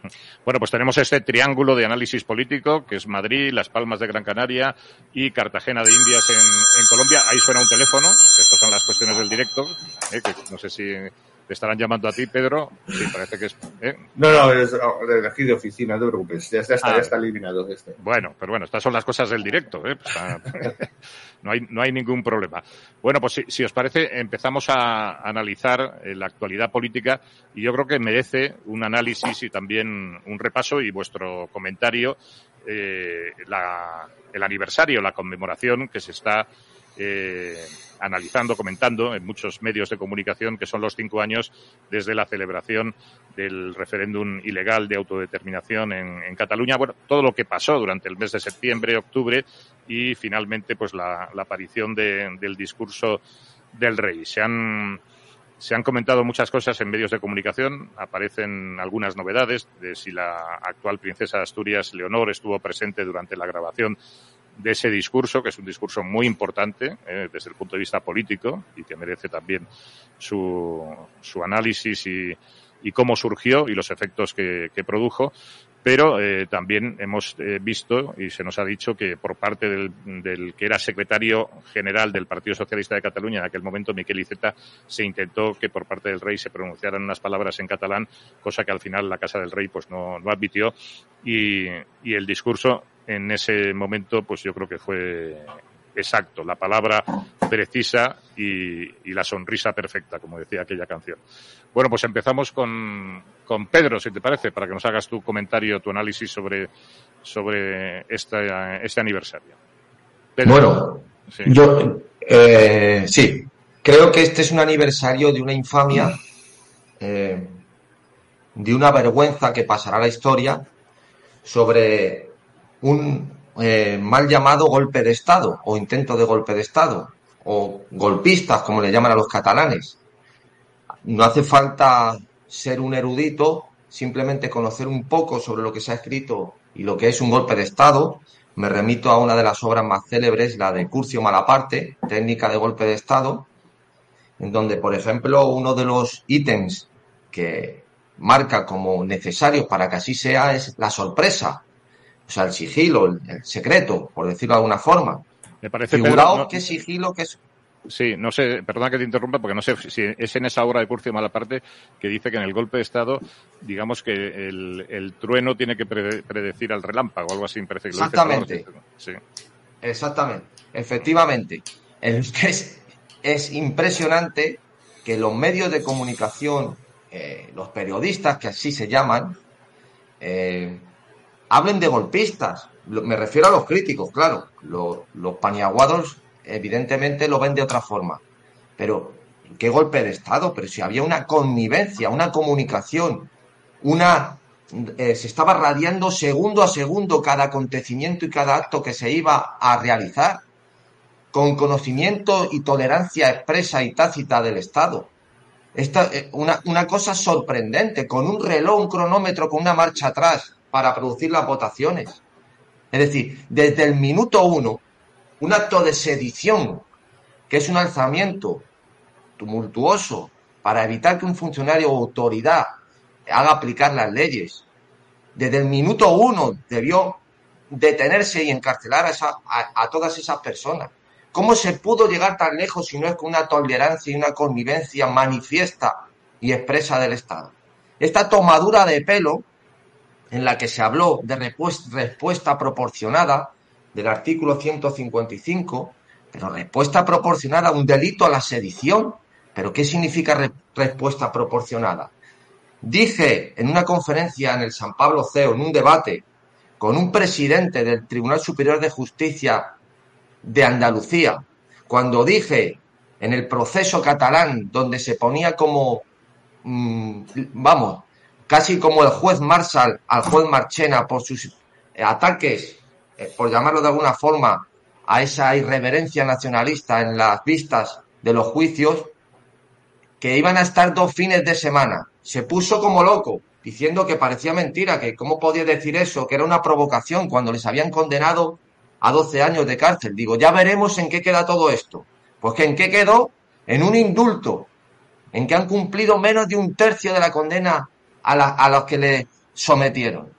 Bueno, pues tenemos este triángulo de análisis político, que es Madrid, Las Palmas de Gran Canaria y Cartagena de Indias en, Colombia. Ahí suena un teléfono, estas son las cuestiones del directo, eh, que no sé si te estarán llamando a ti, Pedro. Sí, parece que es. ¿eh? No, no, es de aquí de oficina, no te preocupes. Ya está, ya está ah. eliminado este. Bueno, pero bueno, estas son las cosas del directo. ¿eh? Pues, ah, no, hay, no hay ningún problema. Bueno, pues si, si os parece, empezamos a analizar eh, la actualidad política y yo creo que merece un análisis y también un repaso y vuestro comentario. Eh, la, el aniversario, la conmemoración que se está eh, analizando, comentando en muchos medios de comunicación que son los cinco años desde la celebración del referéndum ilegal de autodeterminación en, Cataluña. Bueno, todo lo que pasó durante el mes de septiembre, octubre y finalmente pues la, aparición del discurso del rey. Se han se han comentado muchas cosas en medios de comunicación, aparecen algunas novedades de si la actual princesa de Asturias, Leonor, estuvo presente durante la grabación de ese discurso, que es un discurso muy importante eh, desde el punto de vista político y que merece también su, su análisis y, y cómo surgió y los efectos que, que produjo. Pero eh, también hemos eh, visto y se nos ha dicho que por parte del, del, que era secretario general del Partido Socialista de Cataluña en aquel momento, Miquel Iceta, se intentó que por parte del rey se pronunciaran unas palabras en catalán, cosa que al final la Casa del Rey pues no, no admitió y, y el discurso en ese momento, pues yo creo que fue exacto, la palabra precisa y, la sonrisa perfecta, como decía aquella canción. Bueno, pues empezamos con, con, Pedro, si te parece, para que nos hagas tu comentario, tu análisis sobre, sobre este, este aniversario. bueno, yo eh, sí, creo que este es un aniversario de una infamia, eh, de una vergüenza que pasará a la historia sobre un eh, mal llamado golpe de Estado o intento de golpe de Estado o golpistas, como le llaman a los catalanes. No hace falta ser un erudito, simplemente conocer un poco sobre lo que se ha escrito y lo que es un golpe de Estado. Me remito a una de las obras más célebres, la de Curcio Malaparte, Técnica de Golpe de Estado, en donde, por ejemplo, uno de los ítems que marca como necesarios para que así sea es la sorpresa o sea, el sigilo, el, secreto, por decirlo de alguna forma. Me parece Figuraos qué sigilo, que es... Sí, no sé, perdona que te interrumpa, porque no sé si es en esa obra de Curcio Malaparte que dice que en el golpe de Estado, digamos que el, trueno tiene que predecir al relámpago, algo así, parece que Exactamente. sí. Exactamente. Efectivamente. Es, es impresionante que los medios de comunicación, eh, los periodistas, que así se llaman, eh, hablen de golpistas. Me refiero a los críticos, claro. Los, paniaguados, evidentemente, lo ven de otra forma. Pero, ¿qué golpe de Estado? Pero si había una connivencia, una comunicación, una. Eh, se estaba radiando segundo a segundo cada acontecimiento y cada acto que se iba a realizar, con conocimiento y tolerancia expresa y tácita del Estado. Esta, eh, una, una cosa sorprendente, con un reloj, un cronómetro, con una marcha atrás, para producir las votaciones. Es decir, desde el minuto uno, un acto de sedición, que es un alzamiento tumultuoso para evitar que un funcionario o autoridad haga aplicar las leyes, desde el minuto uno debió detenerse y encarcelar a, a, todas esas personas. ¿Cómo se pudo llegar tan lejos si no es con una tolerancia y una convivencia manifiesta y expresa del Estado? Esta tomadura de pelo en la que se habló de respuesta proporcionada del artículo 155, pero respuesta proporcionada a un delito a la sedición. ¿Pero qué significa respuesta proporcionada? Dije en una conferencia en el San Pablo CEO, en un debate con un presidente del Tribunal Superior de Justicia de Andalucía, cuando dije en el proceso catalán donde se ponía como, mm, vamos, casi como el juez Marshall al juez Marchena por sus ataques, eh, por llamarlo de alguna forma, a esa irreverencia nacionalista en las vistas de los juicios, que iban a estar dos fines de semana. Se puso como loco, diciendo que parecía mentira, que cómo podía decir eso, que era una provocación cuando les habían condenado a 12 años de cárcel. Digo, ya veremos en qué queda todo esto. Pues que en qué quedó, en un indulto, en que han cumplido menos de un tercio de la condena a, los que le sometieron.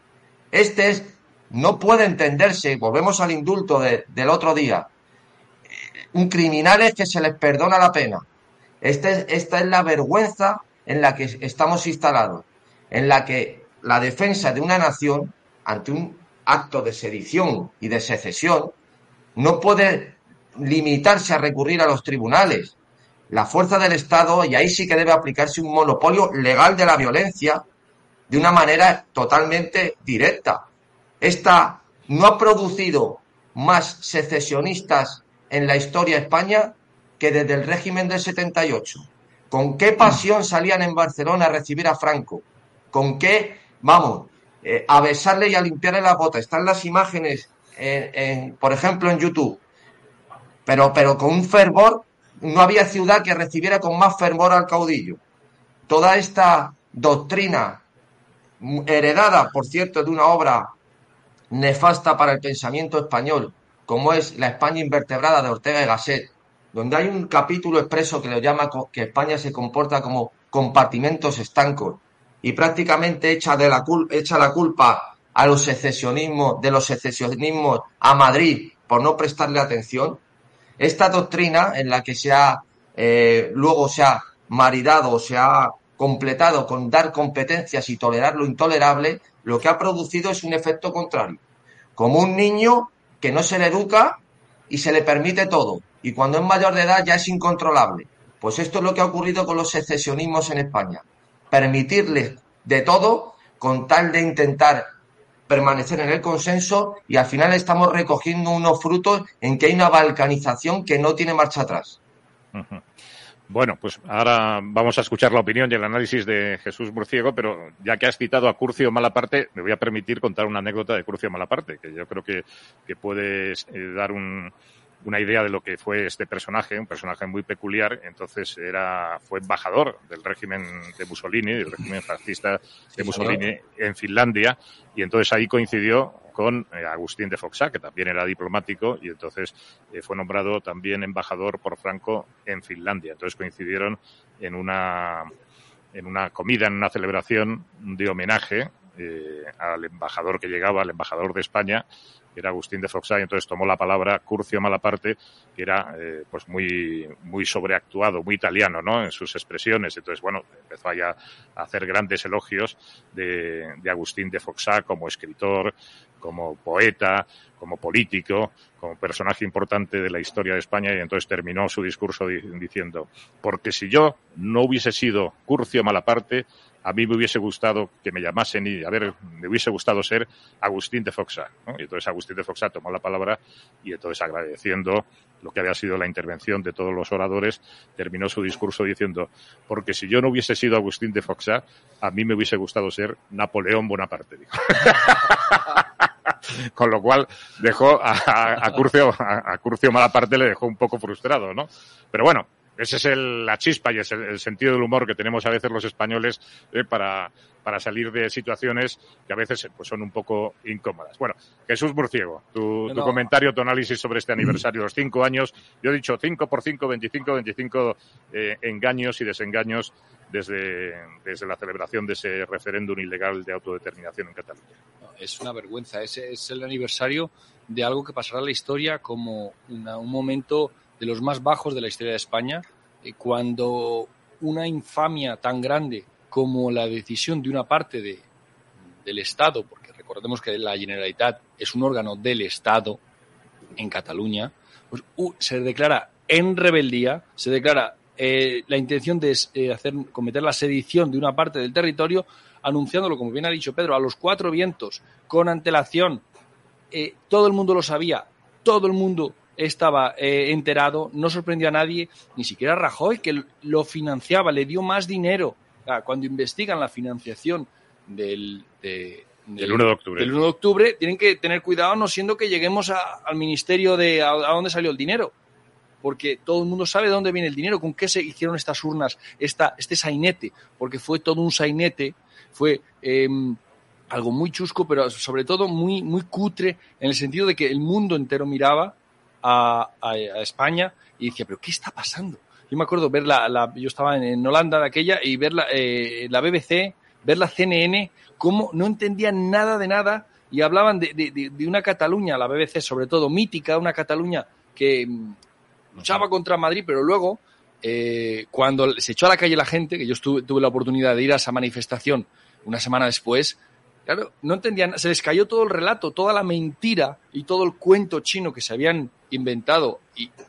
Este es, no puede entenderse, volvemos al indulto del otro día, un criminal es que se les perdona la pena. Este, esta es la vergüenza en la que estamos instalados, en la que la defensa de una nación ante un acto de sedición y de secesión no puede limitarse a recurrir a los tribunales. La fuerza del Estado, y ahí sí que debe aplicarse un monopolio legal de la violencia de una manera totalmente directa. Esta no ha producido más secesionistas en la historia de España que desde el régimen del 78. ¿Con qué pasión salían en Barcelona a recibir a Franco? ¿Con qué, vamos, eh, a besarle y a limpiarle la bota? Están las imágenes, en, por ejemplo, en YouTube. Pero, pero con un fervor, no había ciudad que recibiera con más fervor al caudillo. Toda esta doctrina heredada, por cierto, de una obra nefasta para el pensamiento español, como es La España invertebrada de Ortega y Gasset, donde hay un capítulo expreso que lo llama que España se comporta como compartimentos estancos y prácticamente echa, la culpa a los secesionismos, de los secesionismos a Madrid por no prestarle atención. Esta doctrina en la que se ha, eh, luego se ha maridado, se ha completado con dar competencias y tolerar lo intolerable, lo que ha producido es un efecto contrario. Como un niño que no se le educa y se le permite todo. Y cuando es mayor de edad ya es incontrolable. Pues esto es lo que ha ocurrido con los secesionismos en España. Permitirles de todo con tal de intentar permanecer en el consenso y al final estamos recogiendo unos frutos en que hay una balcanización que no tiene marcha atrás. Bueno, pues ahora vamos a escuchar la opinión y el análisis de Jesús Murciego, pero ya que has citado a Curcio Malaparte, me voy a permitir contar una anécdota de Curcio Malaparte, que yo creo que, que puede eh, dar un, una idea de lo que fue este personaje, un personaje muy peculiar. Entonces era, fue embajador del régimen de Mussolini, del régimen fascista de Mussolini en Finlandia, y entonces ahí coincidió con eh, Agustín de Foxá, que también era diplomático, y entonces eh, fue nombrado también embajador por Franco en Finlandia. Entonces coincidieron en una, en una comida, en una celebración de homenaje eh, al embajador que llegaba, al embajador de España, era Agustín de Foxá, y entonces tomó la palabra Curcio Malaparte, que era pues muy, muy sobreactuado, muy italiano, ¿no? En sus expresiones. Entonces, bueno, empezó a hacer grandes elogios de, de Agustín de Foxá como escritor, como poeta, como político, como personaje importante de la historia de España y entonces terminó su discurso diciendo, porque si yo no hubiese sido Curcio Malaparte, a mí me hubiese gustado que me llamasen y, a ver, me hubiese gustado ser Agustín de Foxá. Y entonces Agustín de Foxá tomó la palabra y entonces agradeciendo lo que había sido la intervención de todos los oradores, terminó su discurso diciendo, porque si yo no hubiese sido Agustín de Foxá, a mí me hubiese gustado ser Napoleón Bonaparte. Con lo cual dejó a, Curcio, a, a Curcio Malaparte le dejó un poco frustrado, ¿no? Pero bueno, ese es el, la chispa y es el, sentido del humor que tenemos a veces los españoles eh, para, para salir de situaciones que a veces pues, son un poco incómodas. Bueno, Jesús Murciego, tu, tu comentario, tu análisis sobre este aniversario, los cinco años. Yo he dicho cinco por cinco, veinticinco, veinticinco eh, engaños y desengaños desde, desde la celebración de ese referéndum ilegal de autodeterminación en Cataluña. Es una vergüenza. Ese es el aniversario de algo que pasará a la historia como un momento de los más bajos de la historia de España, eh, cuando una infamia tan grande como la decisión de una parte de, del Estado, porque recordemos que la Generalitat es un órgano del Estado en Cataluña, pues se declara en rebeldía, se declara eh, la intención de eh, hacer, cometer la sedición de una parte del territorio, anunciándolo, como bien ha dicho Pedro, a los cuatro vientos, con antelación. todo el mundo lo sabía, todo el mundo estaba eh, enterado, no sorprendió a nadie, ni siquiera Rajoy, que lo financiaba, le dio más dinero. cuando investigan la financiación del, del, 1 de octubre. Del 1 de octubre, tienen que tener cuidado, no siendo que lleguemos al ministerio de a, dónde salió el dinero. Porque todo el mundo sabe de dónde viene el dinero, con qué se hicieron estas urnas, esta, este sainete, porque fue todo un sainete, fue em, algo muy chusco, pero sobre todo muy, muy cutre, en el sentido de que el mundo entero miraba a, España y decía, pero ¿qué está pasando? Yo me acuerdo ver la, yo estaba en, Holanda de aquella y ver la, eh, la BBC ver la CNN, cómo no entendían nada de nada y hablaban de, de, una Cataluña, la BBC sobre todo, mítica, una Cataluña que luchaba contra Madrid, pero luego, eh, cuando se echó a la calle la gente, que yo tuve la oportunidad de ir a esa manifestación una semana después, claro, no entendían, se les cayó todo el relato, toda la mentira y todo el cuento chino que se habían inventado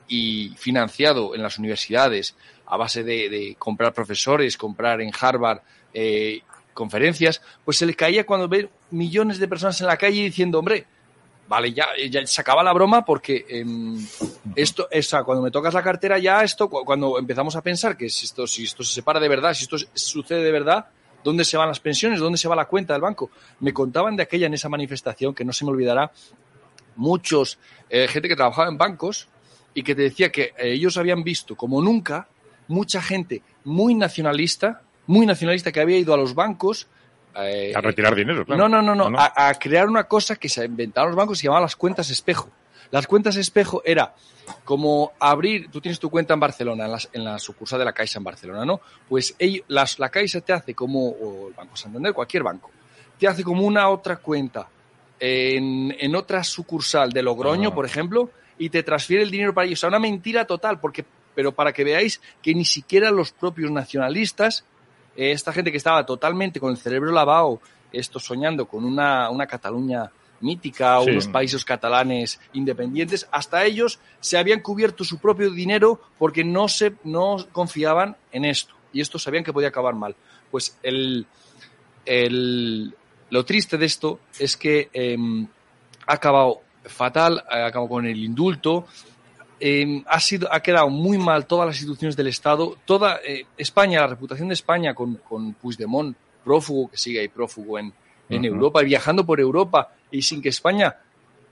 y, financiado en las universidades a base de, comprar profesores, comprar en Harvard eh, conferencias, pues se les caía cuando ve millones de personas en la calle diciendo, hombre, vale, ya, ya se acaba la broma porque em, esto, esa, cuando me tocas la cartera ya esto, cuando empezamos a pensar que si esto, si esto se separa de verdad, si esto sucede de verdad, ¿dónde se van las pensiones? ¿Dónde se va la cuenta del banco? Me contaban de aquella en esa manifestación, que no se me olvidará, muchos, eh, gente que trabajaba en bancos y que te decía que ellos habían visto como nunca mucha gente muy nacionalista, muy nacionalista que había ido a los bancos eh, a retirar dinero, claro. No, no, no, no, A, crear una cosa que se inventaron los bancos y se llamaban las cuentas espejo. Las cuentas espejo era como abrir, tú tienes tu cuenta en Barcelona, en, la sucursal de la Caixa en Barcelona, ¿no? Pues la Caixa te hace como, o el Banco Santander, cualquier banco, te hace como una otra cuenta en, otra sucursal de Logroño, ah. por ejemplo, y te transfiere el dinero para ellos. O sea, una mentira total, porque, pero para que veáis que ni siquiera los propios nacionalistas esta gente que estaba totalmente con el cerebro lavado, esto soñando con una, una Cataluña mítica o unos países catalanes independientes, hasta ellos se habían cubierto su propio dinero porque no, se, no confiaban en esto. Y esto sabían que podía acabar mal. Pues el, el, lo triste de esto es que em, ha acabado fatal, ha acabado con el indulto, Em, ha, sido, ha quedado muy mal todas las instituciones del Estado. Toda eh, España, la reputación de España con, con Puigdemont, prófugo, que sigue ahí prófugo en, en Europa, viajando por Europa y sin que España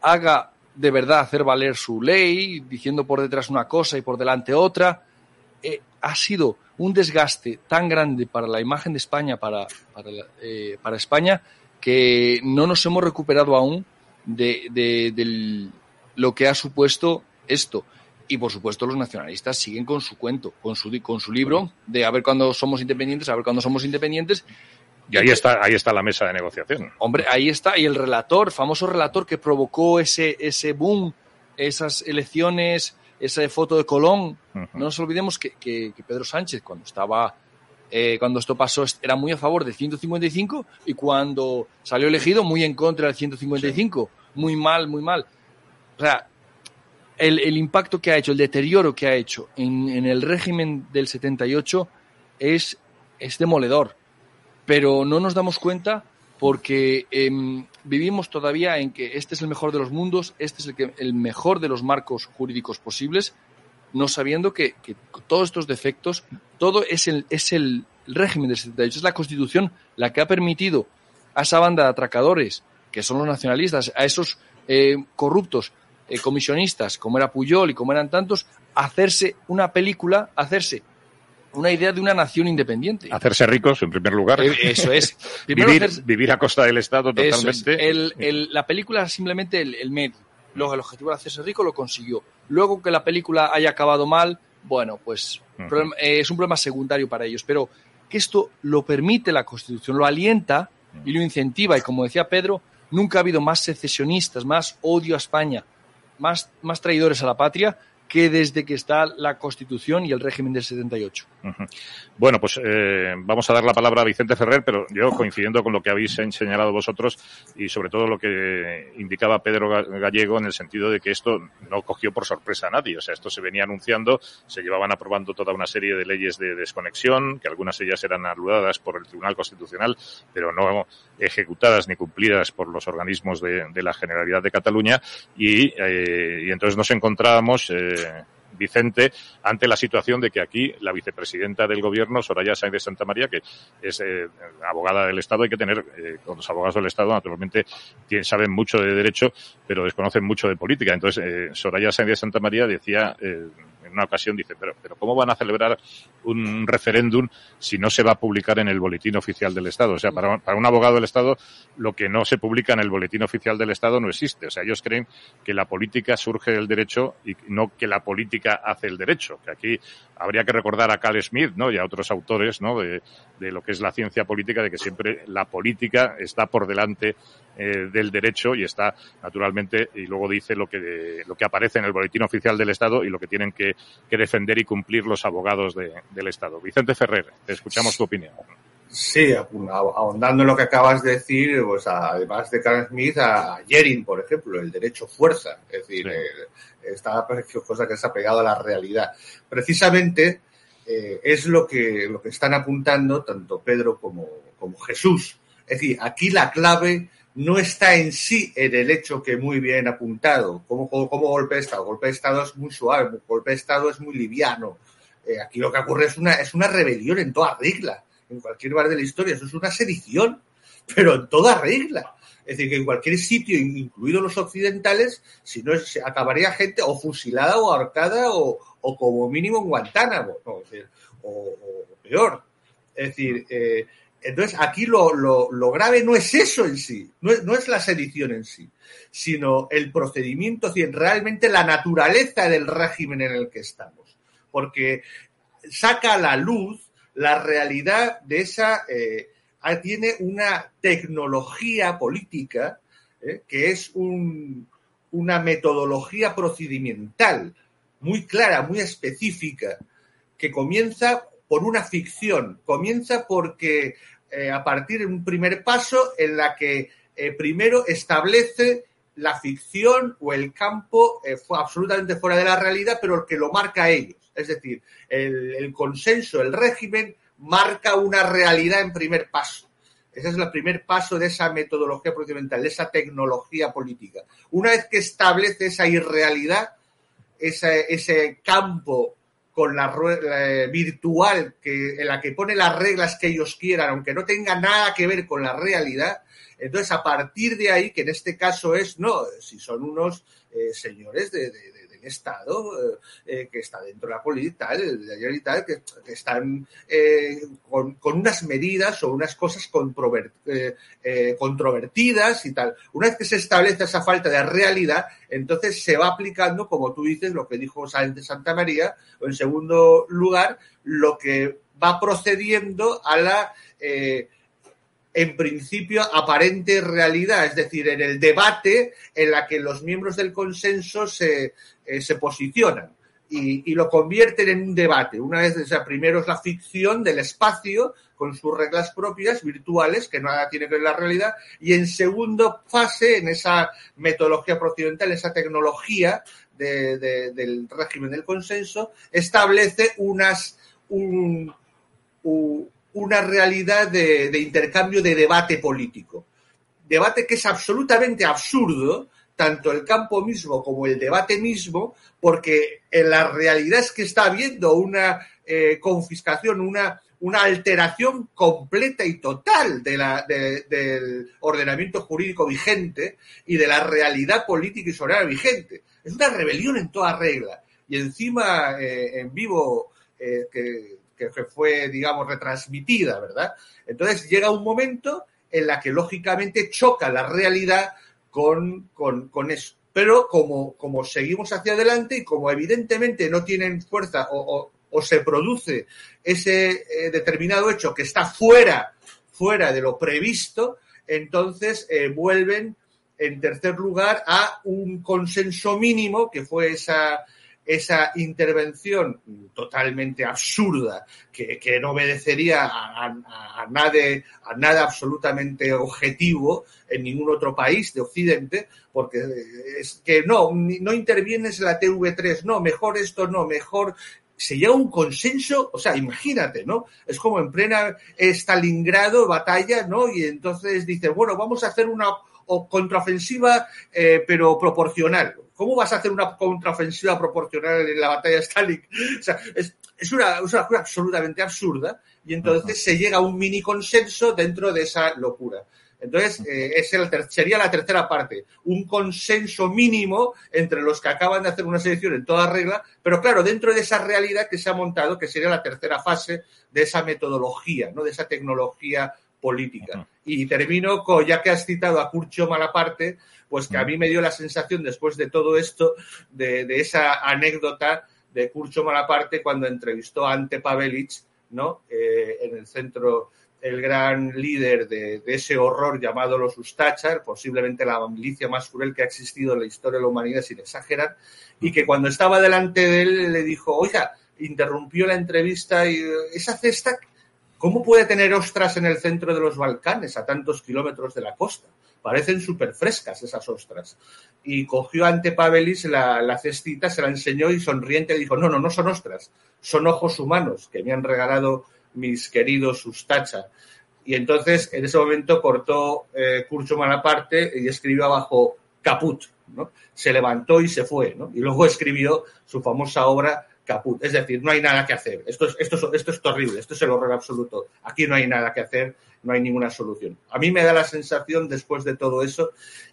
haga de verdad hacer valer su ley, diciendo por detrás una cosa y por delante otra, eh, ha sido un desgaste tan grande para la imagen de España, para, para, eh, para España, que no nos hemos recuperado aún de, de lo que ha supuesto esto. Y por supuesto los nacionalistas siguen con su cuento, con su, con su libro de a ver cuándo somos independientes, a ver cuándo somos independientes. Y ahí está, ahí está la mesa de negociación. Hombre, ahí está. Y el relator, famoso relator que provocó ese, ese boom, esas elecciones, esa foto de Colón. No nos olvidemos que, que, Pedro Sánchez, cuando estaba, eh, cuando esto pasó, era muy a favor del 155 y cuando salió elegido, muy en contra del 155. Muy mal, muy mal. O sea, el, impacto que ha hecho, el deterioro que ha hecho en, el régimen del 78 es, es demoledor. Pero no nos damos cuenta porque em, vivimos todavía en que este es el mejor de los mundos, este es el, que, el mejor de los marcos jurídicos posibles, no sabiendo que, todos estos defectos, todo es el, es el régimen del 78, es la Constitución la que ha permitido a esa banda de atracadores, que son los nacionalistas, a esos eh, corruptos, eh, comisionistas, como era Puyol y como eran tantos, hacerse una película, hacerse una idea de una nación independiente. Hacerse ricos, en primer lugar. Eh, eso es. vivir, a costa del Estado totalmente. la película es simplemente el, medio. Luego el objetivo de hacerse rico lo consiguió. Luego que la película haya acabado mal, bueno, pues eh, es un problema secundario para ellos. Pero que esto lo permite la Constitución, lo alienta y lo incentiva. Y como decía Pedro, nunca ha habido más secesionistas, más odio a España, más, más traidores a la patria que desde que está la Constitución y el régimen del 78. Bueno, pues eh, vamos a dar la palabra a Vicente Ferrer, pero yo coincidiendo con lo que habéis señalado vosotros y sobre todo lo que indicaba Pedro Gallego en el sentido de que esto no cogió por sorpresa a nadie. O sea, esto se venía anunciando, se llevaban aprobando toda una serie de leyes de desconexión, que algunas de ellas eran anuladas por el Tribunal Constitucional, pero no ejecutadas ni cumplidas por los organismos de, la Generalidad de Cataluña. Y, eh, y entonces nos encontrábamos. Eh, Vicente ante la situación de que aquí la vicepresidenta del gobierno, Soraya Sáenz de Santa María, que es eh, abogada del Estado, hay que tener, eh, con los abogados del Estado naturalmente saben mucho de derecho, pero desconocen mucho de política. Entonces, Soraya Sáenz de Santa María decía en una ocasión dice, pero, pero ¿cómo van a celebrar un referéndum si no se va a publicar en el boletín oficial del Estado? O sea, para, para un abogado del Estado, lo que no se publica en el boletín oficial del Estado no existe. O sea, ellos creen que la política surge del derecho y no que la política hace el derecho. Que aquí habría que recordar a Carl Smith, ¿no? Y a otros autores, ¿no? De, de lo que es la ciencia política, de que siempre la política está por delante eh, del derecho y está naturalmente y luego dice lo que lo que aparece en el boletín oficial del Estado y lo que tienen que, que defender y cumplir los abogados de, del Estado. Vicente Ferrer, te escuchamos tu opinión. Sí, ahondando en lo que acabas de decir, pues además de Carl Smith, a Jering, por ejemplo, el derecho fuerza, es decir, sí. eh, esta cosa que se ha pegado a la realidad. Precisamente eh, es lo que, lo que están apuntando tanto Pedro como, como Jesús. Es decir, aquí la clave no está en sí en el hecho que muy bien apuntado, como, como, golpe de Estado. Golpe de Estado es muy suave, golpe de Estado es muy liviano. Eh, aquí lo que ocurre es una, es una rebelión en toda regla en cualquier bar de la historia. Eso es una sedición, pero en toda regla. Es decir, que en cualquier sitio, incluidos los occidentales, si no es, acabaría gente o fusilada o ahorcada o, o como mínimo en Guantánamo, ¿no? es decir, o, o, peor. Es decir, eh, entonces aquí lo, lo, grave no es eso en sí, no es, no es, la sedición en sí, sino el procedimiento, realmente la naturaleza del régimen en el que estamos. Porque saca a la luz la realidad de esa, eh, tiene una tecnología política eh, que es un, una metodología procedimental muy clara, muy específica, que comienza por una ficción, comienza porque eh, a partir de un primer paso en la que eh, primero establece la ficción o el campo eh, absolutamente fuera de la realidad, pero que lo marca a ellos. Es decir, el, el, consenso, el régimen, marca una realidad en primer paso. Ese es el primer paso de esa metodología procedimental, de esa tecnología política. Una vez que establece esa irrealidad, ese, ese campo con la, la, virtual que, en la que pone las reglas que ellos quieran, aunque no tenga nada que ver con la realidad, entonces a partir de ahí, que en este caso es, no, si son unos eh, señores de, de Estado eh, que está dentro de la política y tal, que, están eh, con, unas medidas o unas cosas controvert, eh, controvertidas y tal. Una vez que se establece esa falta de realidad, entonces se va aplicando, como tú dices, lo que dijo Santa María, o en segundo lugar, lo que va procediendo a la en principio aparente realidad, es decir, en el debate en la que los miembros del consenso se, eh, se posicionan y, y, lo convierten en un debate. Una vez, o sea, primero es la ficción del espacio con sus reglas propias, virtuales, que nada tiene que ver con la realidad, y en segundo fase, en esa metodología procedimental, esa tecnología de, de, del régimen del consenso, establece unas, un, un una realidad de, intercambio de debate político. Debate que es absolutamente absurdo, tanto el campo mismo como el debate mismo, porque en la realidad es que está habiendo una eh, confiscación, una, una alteración completa y total de la, de, del ordenamiento jurídico vigente y de la realidad política y social vigente. Es una rebelión en toda regla. Y encima, eh, en vivo, eh, que que fue, digamos, retransmitida, ¿verdad? Entonces llega un momento en la que lógicamente choca la realidad con, con, eso. Pero como, como seguimos hacia adelante y como evidentemente no tienen fuerza o, o, o se produce ese eh, determinado hecho que está fuera, fuera de lo previsto, entonces eh, vuelven en tercer lugar a un consenso mínimo que fue esa, esa intervención totalmente absurda que, que no obedecería a, a, nada, a nada absolutamente objetivo en ningún otro país de Occidente, porque es que no, no intervienes en la TV3, no, mejor esto, no, mejor se llega a un consenso, o sea, imagínate, ¿no? Es como en plena Stalingrado, batalla, ¿no? Y entonces dice, bueno, vamos a hacer una contraofensiva, eh, pero proporcional. ¿Cómo vas a hacer una contraofensiva proporcional en la batalla de Stalin? O sea, es, es, una, es una cosa absolutamente absurda y entonces uh -huh. se llega a un mini consenso dentro de esa locura. Entonces, eh, es el sería la tercera parte, un consenso mínimo entre los que acaban de hacer una selección en toda regla, pero claro, dentro de esa realidad que se ha montado, que sería la tercera fase de esa metodología, ¿no? de esa tecnología política. Y termino con, ya que has citado a Curcio Malaparte, pues que a mí me dio la sensación después de todo esto, de, esa anécdota de Curcio Malaparte cuando entrevistó a Ante Pavelic, ¿no? Eh, en el centro, el gran líder de, ese horror llamado los Ustachar, posiblemente la milicia más cruel que ha existido en la historia de la humanidad, sin exagerar, y que cuando estaba delante de él le dijo, oiga, interrumpió la entrevista y esa cesta ¿Cómo puede tener ostras en el centro de los Balcanes, a tantos kilómetros de la costa? Parecen súper frescas esas ostras. Y cogió ante Pavelis la, cestita, se la enseñó y sonriente dijo, no, no, no son ostras, son ojos humanos que me han regalado mis queridos Ustacha. Y entonces, en ese momento, cortó eh, Curcho Malaparte y escribió abajo caput. ¿no? Se levantó y se fue. ¿no? Y luego escribió su famosa obra Es decir, no hay nada que hacer. Esto es, esto, esto es terrible, esto es el horror absoluto. Aquí no hay nada que hacer, no hay ninguna solución. A mí me da la sensación, después de todo eso,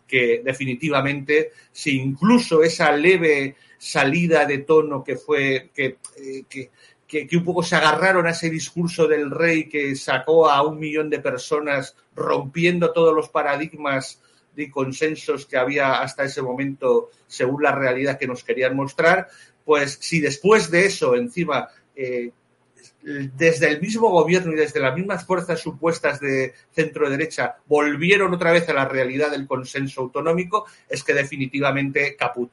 que definitivamente, si incluso esa leve salida de tono que fue, que, eh, que, que, un poco se agarraron a ese discurso del rey que sacó a un millón de personas rompiendo todos los paradigmas y consensos que había hasta ese momento según la realidad que nos querían mostrar, pues si después de eso, encima, eh, desde el mismo gobierno y desde las mismas fuerzas supuestas de centro derecha volvieron otra vez a la realidad del consenso autonómico, es que definitivamente caput.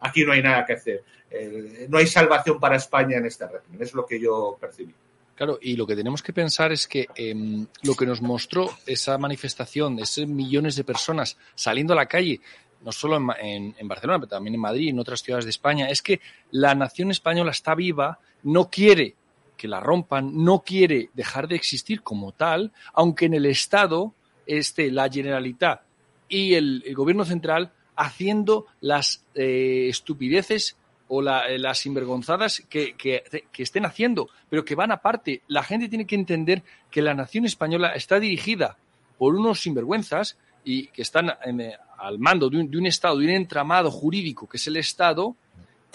Aquí no hay nada que hacer. Eh, no hay salvación para España en este régimen, es lo que yo percibí. Claro, y lo que tenemos que pensar es que em, lo que nos mostró esa manifestación, esos millones de personas saliendo a la calle, no solo en, Barcelona, pero también en Madrid y en otras ciudades de España, es que la nación española está viva, no quiere que la rompan, no quiere dejar de existir como tal, aunque en el Estado esté la Generalitat y el, Gobierno central haciendo las eh, estupideces o eh, las sinvergonzadas que, que, estén haciendo, pero que van aparte. La gente tiene que entender que la nación española está dirigida por unos sinvergüenzas y que están eh, al mando de un, Estado, de un entramado jurídico que es el Estado,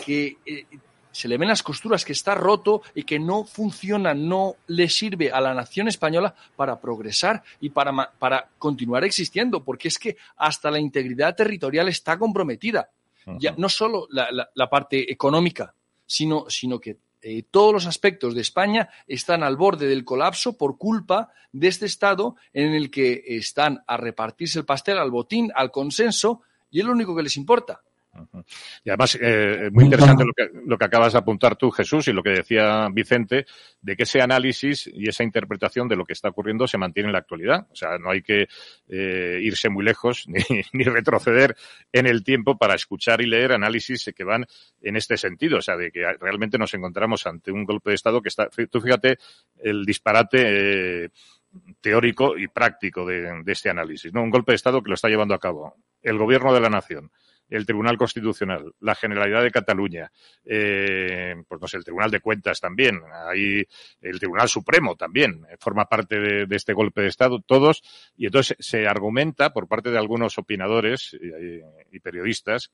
que eh, se le ven las costuras, que está roto y que no funciona, no le sirve a la nación española para progresar y para, para continuar existiendo, porque es que hasta la integridad territorial está comprometida. Ya, no solo la, la, parte económica, sino, sino que eh, todos los aspectos de España están al borde del colapso por culpa de este Estado en el que están a repartirse el pastel al botín, al consenso, y es lo único que les importa. Y además, eh, muy interesante lo que, lo que acabas de apuntar tú, Jesús, y lo que decía Vicente, de que ese análisis y esa interpretación de lo que está ocurriendo se mantiene en la actualidad. O sea, no hay que eh, irse muy lejos ni, ni, retroceder en el tiempo para escuchar y leer análisis que van en este sentido. O sea, de que realmente nos encontramos ante un golpe de Estado que está. Tú fíjate el disparate. Eh, teórico y práctico de, de este análisis, ¿no? Un golpe de Estado que lo está llevando a cabo el gobierno de la nación, el Tribunal Constitucional, la Generalidad de Cataluña, eh, pues no sé, el Tribunal de Cuentas también, hay el Tribunal Supremo también, eh, forma parte de, este golpe de Estado, todos, y entonces se argumenta por parte de algunos opinadores y periodistas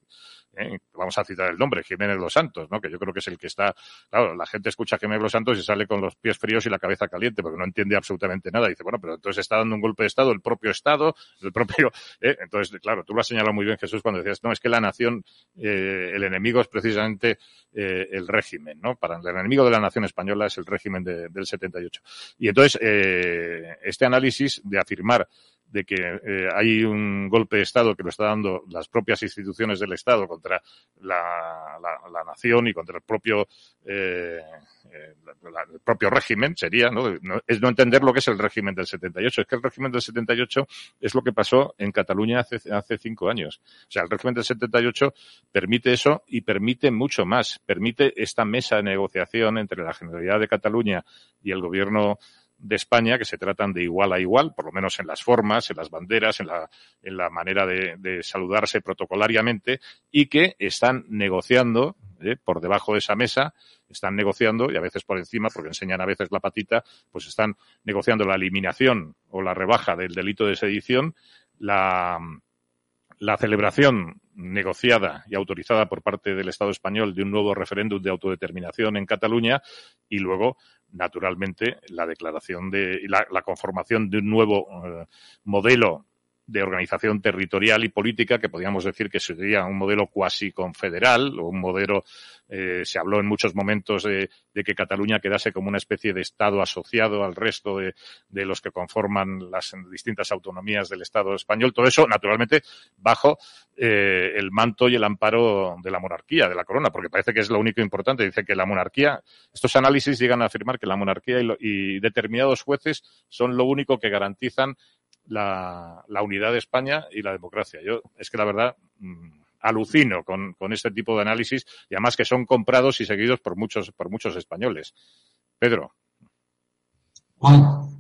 ¿eh? vamos a citar el nombre, Jiménez Los Santos, ¿no? que yo creo que es el que está, claro, la gente escucha a Jiménez Los Santos y sale con los pies fríos y la cabeza caliente porque no entiende absolutamente nada. dice, bueno, pero entonces está dando un golpe de Estado el propio Estado, el propio, ¿eh? entonces, claro, tú lo has señalado muy bien, Jesús, cuando decías, no, es que la nación, eh, el enemigo es precisamente el régimen, ¿no? Para el enemigo de la nación española es el régimen del 78. Y entonces, este análisis de afirmar de que eh, hay un golpe de Estado que lo está dando las propias instituciones del Estado contra la, la, nación y contra el propio eh, eh el propio régimen sería ¿no? es no entender lo que es el régimen del 78 es que el régimen del 78 es lo que pasó en Cataluña hace hace cinco años. O sea el régimen del 78 permite eso y permite mucho más. Permite esta mesa de negociación entre la Generalidad de Cataluña y el gobierno de España que se tratan de igual a igual, por lo menos en las formas, en las banderas, en la, en la manera de, saludarse protocolariamente y que están negociando ¿eh? por debajo de esa mesa, están negociando y a veces por encima, porque enseñan a veces la patita, pues están negociando la eliminación o la rebaja del delito de sedición, la, la celebración negociada y autorizada por parte del Estado español de un nuevo referéndum de autodeterminación en Cataluña y luego, naturalmente, la declaración de la, la conformación de un nuevo eh, modelo de organización territorial y política que podríamos decir que sería un modelo cuasi confederal o un modelo, eh, se habló en muchos momentos de, de, que Cataluña quedase como una especie de Estado asociado al resto de, de, los que conforman las distintas autonomías del Estado español. Todo eso, naturalmente, bajo eh, el manto y el amparo de la monarquía, de la corona, porque parece que es lo único importante. Dice que la monarquía, estos análisis llegan a afirmar que la monarquía y, lo, y determinados jueces son lo único que garantizan la, unidad de España y la democracia. Yo es que la verdad mmm, alucino con, este tipo de análisis y además que son comprados y seguidos por muchos, por muchos españoles. Pedro.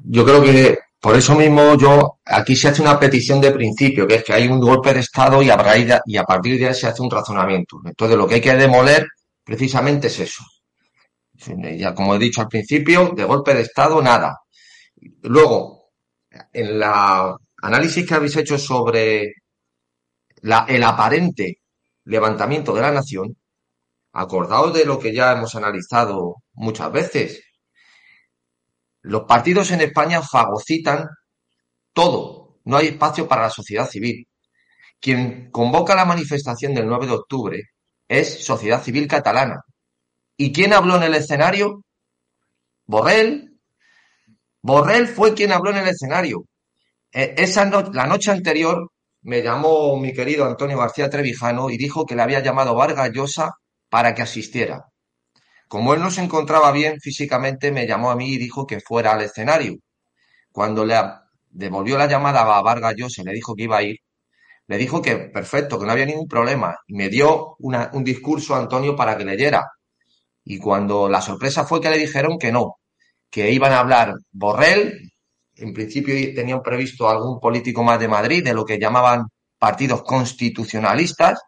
Yo creo que por eso mismo yo aquí se hace una petición de principio, que es que hay un golpe de Estado y a, raíz y a partir de ahí se hace un razonamiento. Entonces lo que hay que demoler precisamente es eso. Ya como he dicho al principio, de golpe de Estado nada. Luego, en la análisis que habéis hecho sobre la, el aparente levantamiento de la nación, acordaos de lo que ya hemos analizado muchas veces. Los partidos en España fagocitan todo. No hay espacio para la sociedad civil. Quien convoca la manifestación del 9 de octubre es sociedad civil catalana. ¿Y quién habló en el escenario? Borrell, Borrell fue quien habló en el escenario. Eh, esa no, la noche anterior me llamó mi querido Antonio García Trevijano y dijo que le había llamado Vargas Llosa para que asistiera. Como él no se encontraba bien físicamente, me llamó a mí y dijo que fuera al escenario. Cuando le devolvió la llamada a Vargas Llosa y le dijo que iba a ir, le dijo que perfecto, que no había ningún problema. Y me dio una, un discurso a Antonio para que leyera. Y cuando la sorpresa fue que le dijeron que no, que iban a hablar Borrell, en principio tenían previsto algún político más de Madrid, de lo que llamaban partidos constitucionalistas,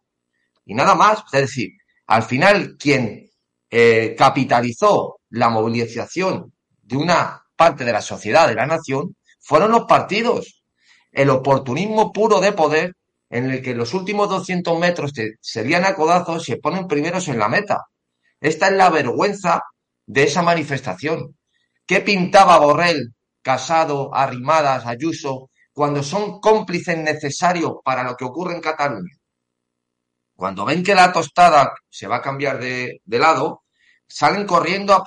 y nada más. Es decir, al final quien eh, capitalizó la movilización de una parte de la sociedad, de la nación, fueron los partidos. El oportunismo puro de poder en el que los últimos 200 metros se, serían a codazos y se ponen primeros en la meta. Esta es la vergüenza de esa manifestación. ¿Qué pintaba Borrell, Casado, Arrimadas, Ayuso, cuando son cómplices necesarios para lo que ocurre en Cataluña? Cuando ven que la tostada se va a cambiar de, lado, salen corriendo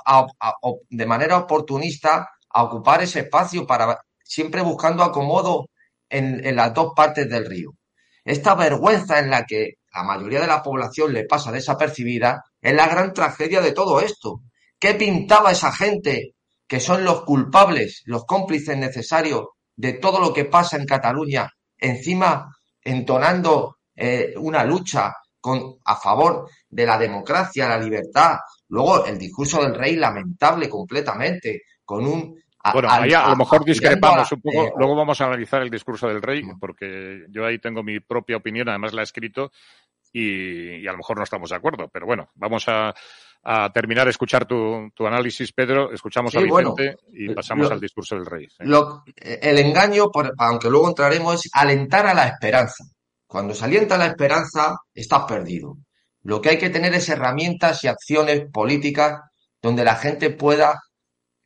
de manera oportunista a ocupar ese espacio para siempre buscando acomodo en las dos partes del río. Esta vergüenza en la que la mayoría de la población le pasa desapercibida es la gran tragedia de todo esto. ¿Qué pintaba esa gente que son los culpables, los cómplices necesarios de todo lo que pasa en Cataluña, encima entonando eh, una lucha con, a favor de la democracia, la libertad. Luego el discurso del rey lamentable completamente, con un... Bueno, ahí a, a, lo mejor discrepamos un poco. Eh, Luego vamos a analizar el discurso del rey, porque yo ahí tengo mi propia opinión, además la he escrito, y, y a lo mejor no estamos de acuerdo. Pero bueno, vamos a, a terminar de escuchar tu, tu, análisis, Pedro. Escuchamos sí, a Vicente bueno, y pasamos lo, al discurso del rey. ¿sí? Lo, el engaño, por, aunque luego entraremos, es alentar a la esperanza. Cuando se alienta la esperanza, estás perdido. Lo que hay que tener es herramientas y acciones políticas donde la gente pueda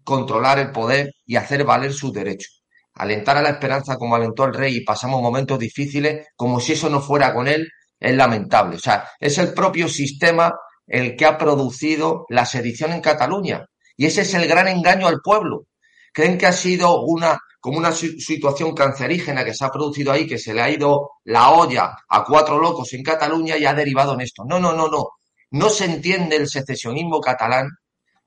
controlar el poder y hacer valer sus derechos. Alentar a la esperanza como alentó el rey y pasamos momentos difíciles como si eso no fuera con él, es lamentable. O sea, es el propio sistema el que ha producido la sedición en Cataluña. Y ese es el gran engaño al pueblo. Creen que ha sido una, como una situación cancerígena que se ha producido ahí, que se le ha ido la olla a cuatro locos en Cataluña y ha derivado en esto. No, no, no, no. No se entiende el secesionismo catalán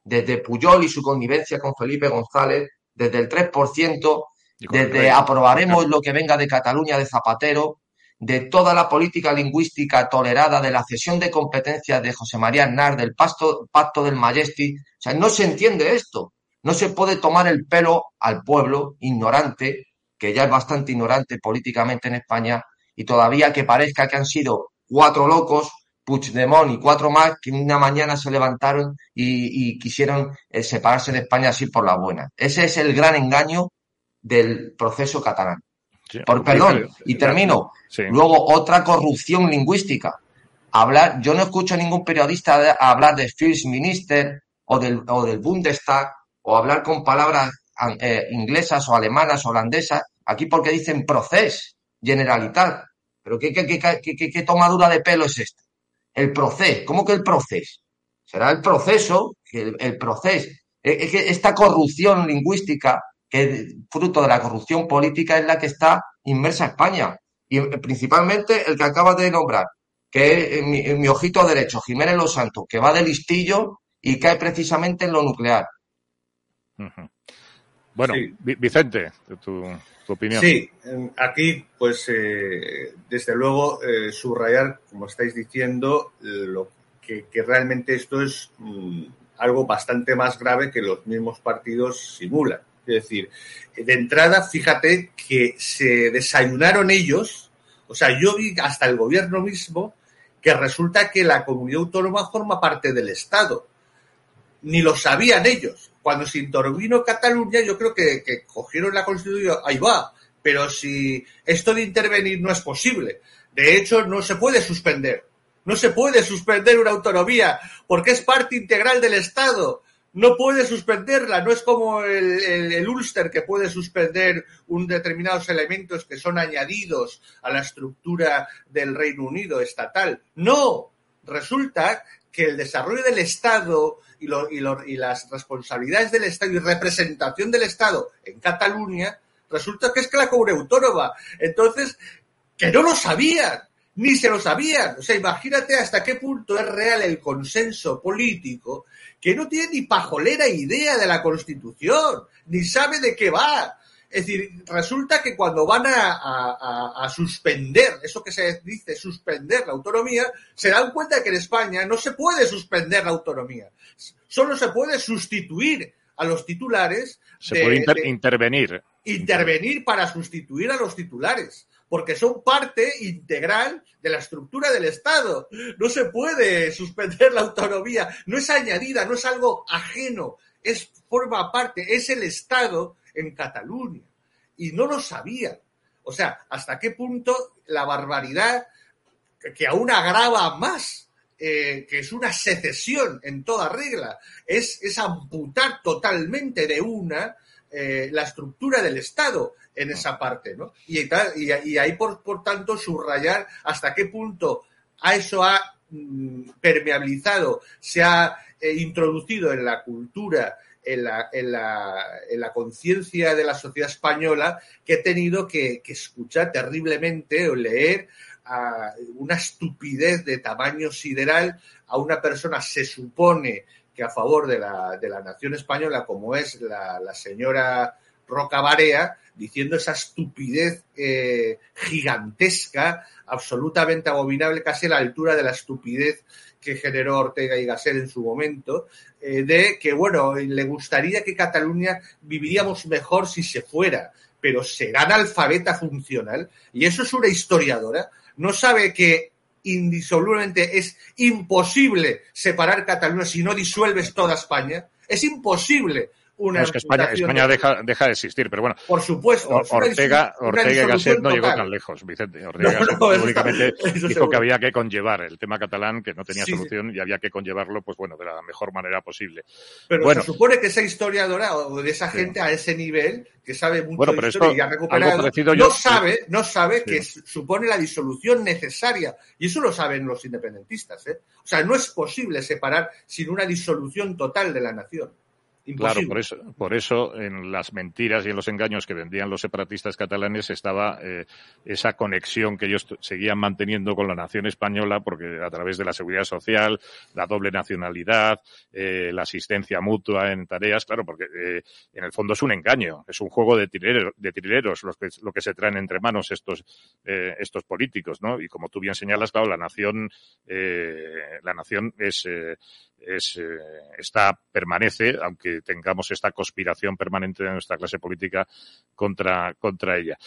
desde Puyol y su connivencia con Felipe González, desde el 3%, desde aprobaremos lo que venga de Cataluña de Zapatero, de toda la política lingüística tolerada, de la cesión de competencias de José María Aznar, del pacto, del Majestic. O sea, no se entiende esto. No se puede tomar el pelo al pueblo ignorante, que ya es bastante ignorante políticamente en España, y todavía que parezca que han sido cuatro locos, Puigdemont y cuatro más, que una mañana se levantaron y, quisieron eh, separarse de España así por la buena. Ese es el gran engaño del proceso catalán. Por perdón, y termino. Luego, otra corrupción lingüística. Hablar, yo no escucho a ningún periodista hablar de First Minister o del, o del Bundestag o hablar con palabras eh, inglesas o alemanas o holandesas, aquí porque dicen proces, generalitat. Pero ¿qué, qué, qué, qué, tomadura de pelo es esta? El proceso, ¿cómo que el proceso? Será el proceso, el, el proceso. Es que esta corrupción lingüística, que es fruto de la corrupción política, es la que está inmersa España. Y principalmente el que acaba de nombrar, que es mi, mi ojito derecho, Jiménez Los Santos, que va de listillo y cae precisamente en lo nuclear. Bueno, Vicente, tu, opinión. Sí, aquí, pues, eh, desde luego, eh, subrayar, como estáis diciendo, lo que, realmente esto es mm, algo bastante más grave que los mismos partidos simulan. Decir, de entrada, fíjate que se desayunaron ellos, o sea, yo vi hasta el gobierno mismo que resulta que la comunidad autónoma forma parte del Estado ni lo sabían ellos. Cuando se intervino Cataluña, yo creo que, cogieron la Constitución, ahí va, pero si esto de intervenir no es posible. De hecho, no se puede suspender. No se puede suspender una autonomía porque es parte integral del Estado. No puede suspenderla. No es como el, el, Ulster que puede suspender un determinados elementos que son añadidos a la estructura del Reino Unido estatal. No. Resulta que el desarrollo del Estado y, y, las responsabilidades del Estado y representación del Estado en Cataluña, resulta que es que la autónoma. Entonces, que no lo sabían, ni se lo sabían. O sea, imagínate hasta qué punto es real el consenso político que no tiene ni pajolera idea de la Constitución, ni sabe de qué va. Es decir, resulta que cuando van a, suspender, eso que se dice suspender la autonomía, se dan cuenta que en España no se puede suspender la autonomía. Solo se puede sustituir a los titulares. Se puede intervenir. Intervenir para sustituir a los titulares, porque son parte integral de la estructura del Estado. No se puede suspender la autonomía, no es añadida, no es algo ajeno, es forma parte, es el Estado en Cataluña. Y no lo sabían. O sea, hasta qué punto la barbaridad que aún agrava más, eh, que es una secesión en toda regla, es, es amputar totalmente de una eh, la estructura del Estado en esa parte, ¿no? Y, y, ahí, por, por tanto, subrayar hasta qué punto a eso ha mm, permeabilizado, se ha eh, introducido en la cultura en la, en la, en la conciencia de la sociedad española que he tenido que, escuchar terriblemente o leer a una estupidez de tamaño sideral a una persona se supone que a favor de la, de la nación española como es la, la señora Roca Barea, diciendo esa estupidez eh, gigantesca, absolutamente abominable, casi a la altura de la estupidez que generó Ortega y Gasset en su momento, eh, de que, bueno, le gustaría que Cataluña viviríamos mejor si se fuera, pero será analfabeta funcional, y eso es una historiadora, no sabe que indisolublemente es imposible separar Cataluña si no disuelves toda España, es imposible es que España, España deja, deja, de existir, pero bueno. Por supuesto. Ortega, Ortega y Gasset no llegó tan lejos, Vicente. Ortega no, únicamente dijo que había que conllevar el tema catalán, que no tenía solución y había que conllevarlo, pues bueno, de la mejor manera posible. Pero bueno, se supone que esa historiadora o de esa gente a ese nivel, que sabe mucho de historia y ha recuperado, no sabe, no sabe que supone la disolución necesaria. Y eso lo saben los independentistas, ¿eh? O sea, no es posible separar sin una disolución total de la nación. Claro, por eso, por eso en las mentiras y en los engaños que vendían los separatistas catalanes estaba eh, esa conexión que ellos seguían manteniendo con la nación española, porque a través de la seguridad social, la doble nacionalidad, eh, la asistencia mutua en tareas, claro, porque eh, en el fondo es un engaño, es un juego de trileros, de trileros lo, que, lo que se traen entre manos estos, estos políticos, ¿no? Y como tú bien señalas, claro, la nación, la nación es, es está permanece, aunque que tengamos esta conspiración permanente de nuestra clase política contra, contra ella.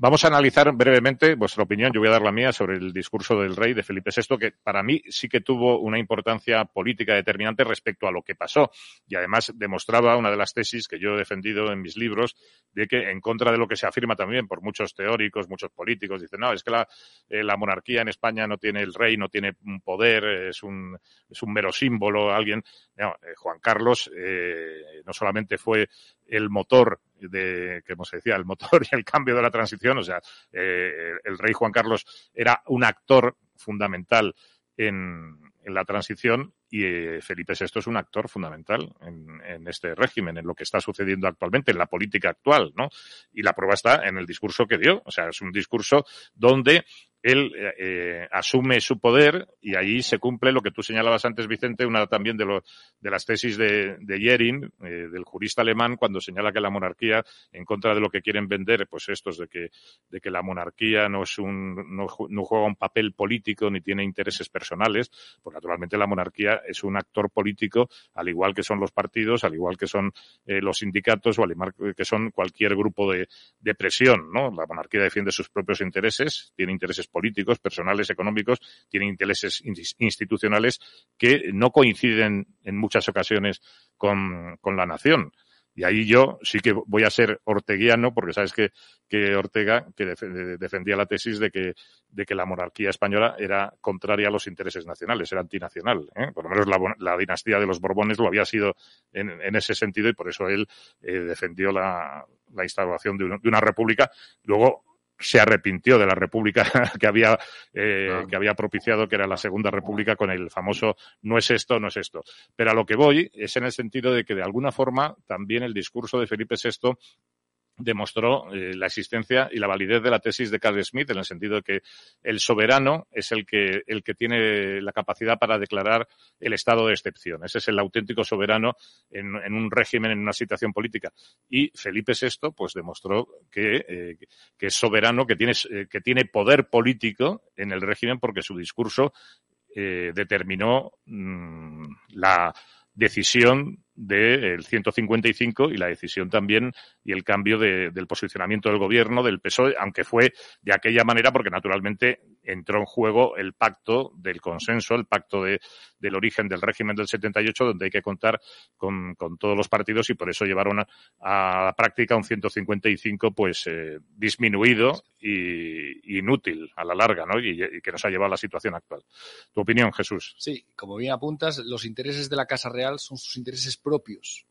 Vamos a analizar brevemente vuestra opinión, yo voy a dar la mía sobre el discurso del rey de Felipe VI, que para mí sí que tuvo una importancia política determinante respecto a lo que pasó y además demostraba una de las tesis que yo he defendido en mis libros de que en contra de lo que se afirma también por muchos teóricos, muchos políticos, dicen, no, es que la, eh, monarquía en España no tiene el rey, no tiene un poder, es un, es un mero símbolo, alguien. No, eh, Juan Carlos eh, no solamente fue el motor de, como se decía, el motor y el cambio de la transición. O sea, eh, el rey Juan Carlos era un actor fundamental en, en la transición y eh, Felipe VI es un actor fundamental en, en, este régimen, en lo que está sucediendo actualmente, en la política actual, ¿no? Y la prueba está en el discurso que dio. O sea, es un discurso donde él eh, eh, asume su poder y ahí se cumple lo que tú señalabas antes, Vicente, una también de, lo, de las tesis de, de Jering, eh, del jurista alemán, cuando señala que la monarquía, en contra de lo que quieren vender, pues estos de que, de que la monarquía no es un, no, juega un papel político ni tiene intereses personales, pues naturalmente la monarquía es un actor político, al igual que son los partidos, al igual que son los sindicatos o al igual que son cualquier grupo de, presión. La monarquía defiende sus propios intereses, tiene intereses políticos, personales, económicos, tienen intereses institucionales que no coinciden en muchas ocasiones con, con la nación. Y ahí yo sí que voy a ser orteguiano, porque sabes que, que Ortega que defendía la tesis de que, de que la monarquía española era contraria a los intereses nacionales, era antinacional. ¿eh? Por lo menos la, la, dinastía de los Borbones lo había sido en, en ese sentido y por eso él eh, defendió la, la instauración de, un, de, una república. Luego se arrepintió de la república que había, eh, que había propiciado, que era la segunda república, con el famoso no es esto, no es esto. Pero a lo que voy es en el sentido de que de alguna forma también el discurso de Felipe VI demostró eh, la existencia y la validez de la tesis de Carl Smith en el sentido de que el soberano es el que, el que tiene la capacidad para declarar el estado de excepción. Ese es el auténtico soberano en, en un régimen, en una situación política. Y Felipe VI, pues demostró que, eh, que es soberano, que tiene, eh, que tiene poder político en el régimen porque su discurso determinó mmm, la decisión del 155 y la decisión también y el cambio de, del posicionamiento del gobierno, del PSOE, aunque fue de aquella manera porque naturalmente entró en juego el pacto del consenso, el pacto de, del origen del régimen del 78, donde hay que contar con, con todos los partidos y por eso llevaron a, a la práctica un 155 pues eh, disminuido y inútil a la larga, ¿no? Y, y, que nos ha llevado a la situación actual. ¿Tu opinión, Jesús? Sí, como bien apuntas, los intereses de la Casa Real son sus intereses propios,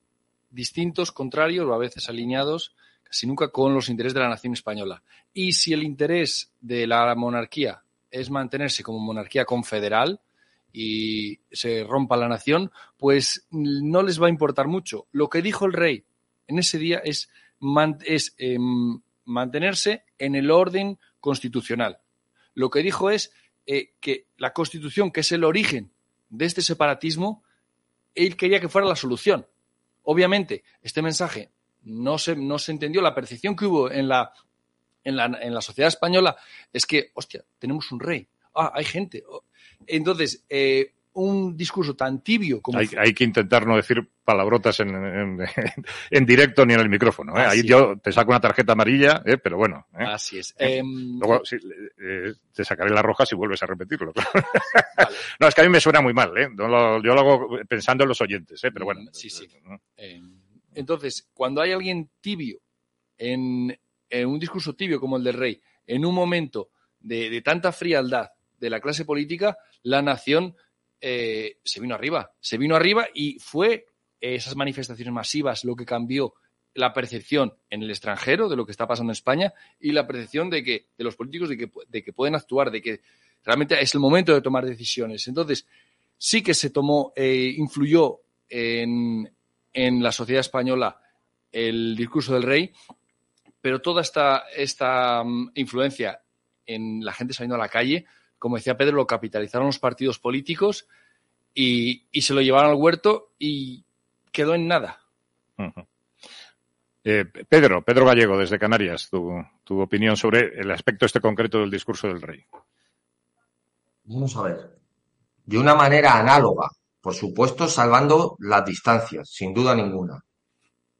distintos, contrarios o a veces alineados casi nunca con los intereses de la nación española. Y si el interés de la monarquía es mantenerse como monarquía confederal y se rompa la nación, pues no les va a importar mucho. Lo que dijo el rey en ese día es, es eh, mantenerse en el orden constitucional. Lo que dijo es eh, que la constitución, que es el origen de este separatismo, él quería que fuera la solución. Obviamente, este mensaje no se, no se entendió, la percepción que hubo en la, en la, en la sociedad española es que, hostia, tenemos un rey, ah, hay gente. Entonces, eh, un discurso tan tibio como... Hay, hay, que intentar no decir palabrotas en, en, en directo ni en el micrófono. ¿eh? Ahí yo te saco una tarjeta amarilla, ¿eh? pero bueno. ¿eh? Así es. Eh, luego sí, te sacaré la roja si vuelves a repetirlo. Vale. no, es que a mí me suena muy mal. ¿eh? No lo, yo lo hago pensando en los oyentes, pero bueno. Sí, sí. entonces, cuando hay alguien tibio en, en, un discurso tibio como el del rey, en un momento de, tanta frialdad de la clase política, la nación eh, se vino arriba. Se vino arriba y fue esas manifestaciones masivas lo que cambió la percepción en el extranjero de lo que está pasando en España y la percepción de que de los políticos de que, de que pueden actuar, de que realmente es el momento de tomar decisiones. Entonces, sí que se tomó, eh, influyó en, en, la sociedad española el discurso del rey, pero toda esta, esta um, influencia en la gente saliendo a la calle como decía Pedro, lo capitalizaron los partidos políticos y, y se lo llevaron al huerto y quedó en nada. Uh -huh. eh, Pedro, Pedro Gallego, desde Canarias, tu, tu, opinión sobre el aspecto este concreto del discurso del rey. Vamos a ver. De una manera análoga, por supuesto, salvando las distancias, sin duda ninguna.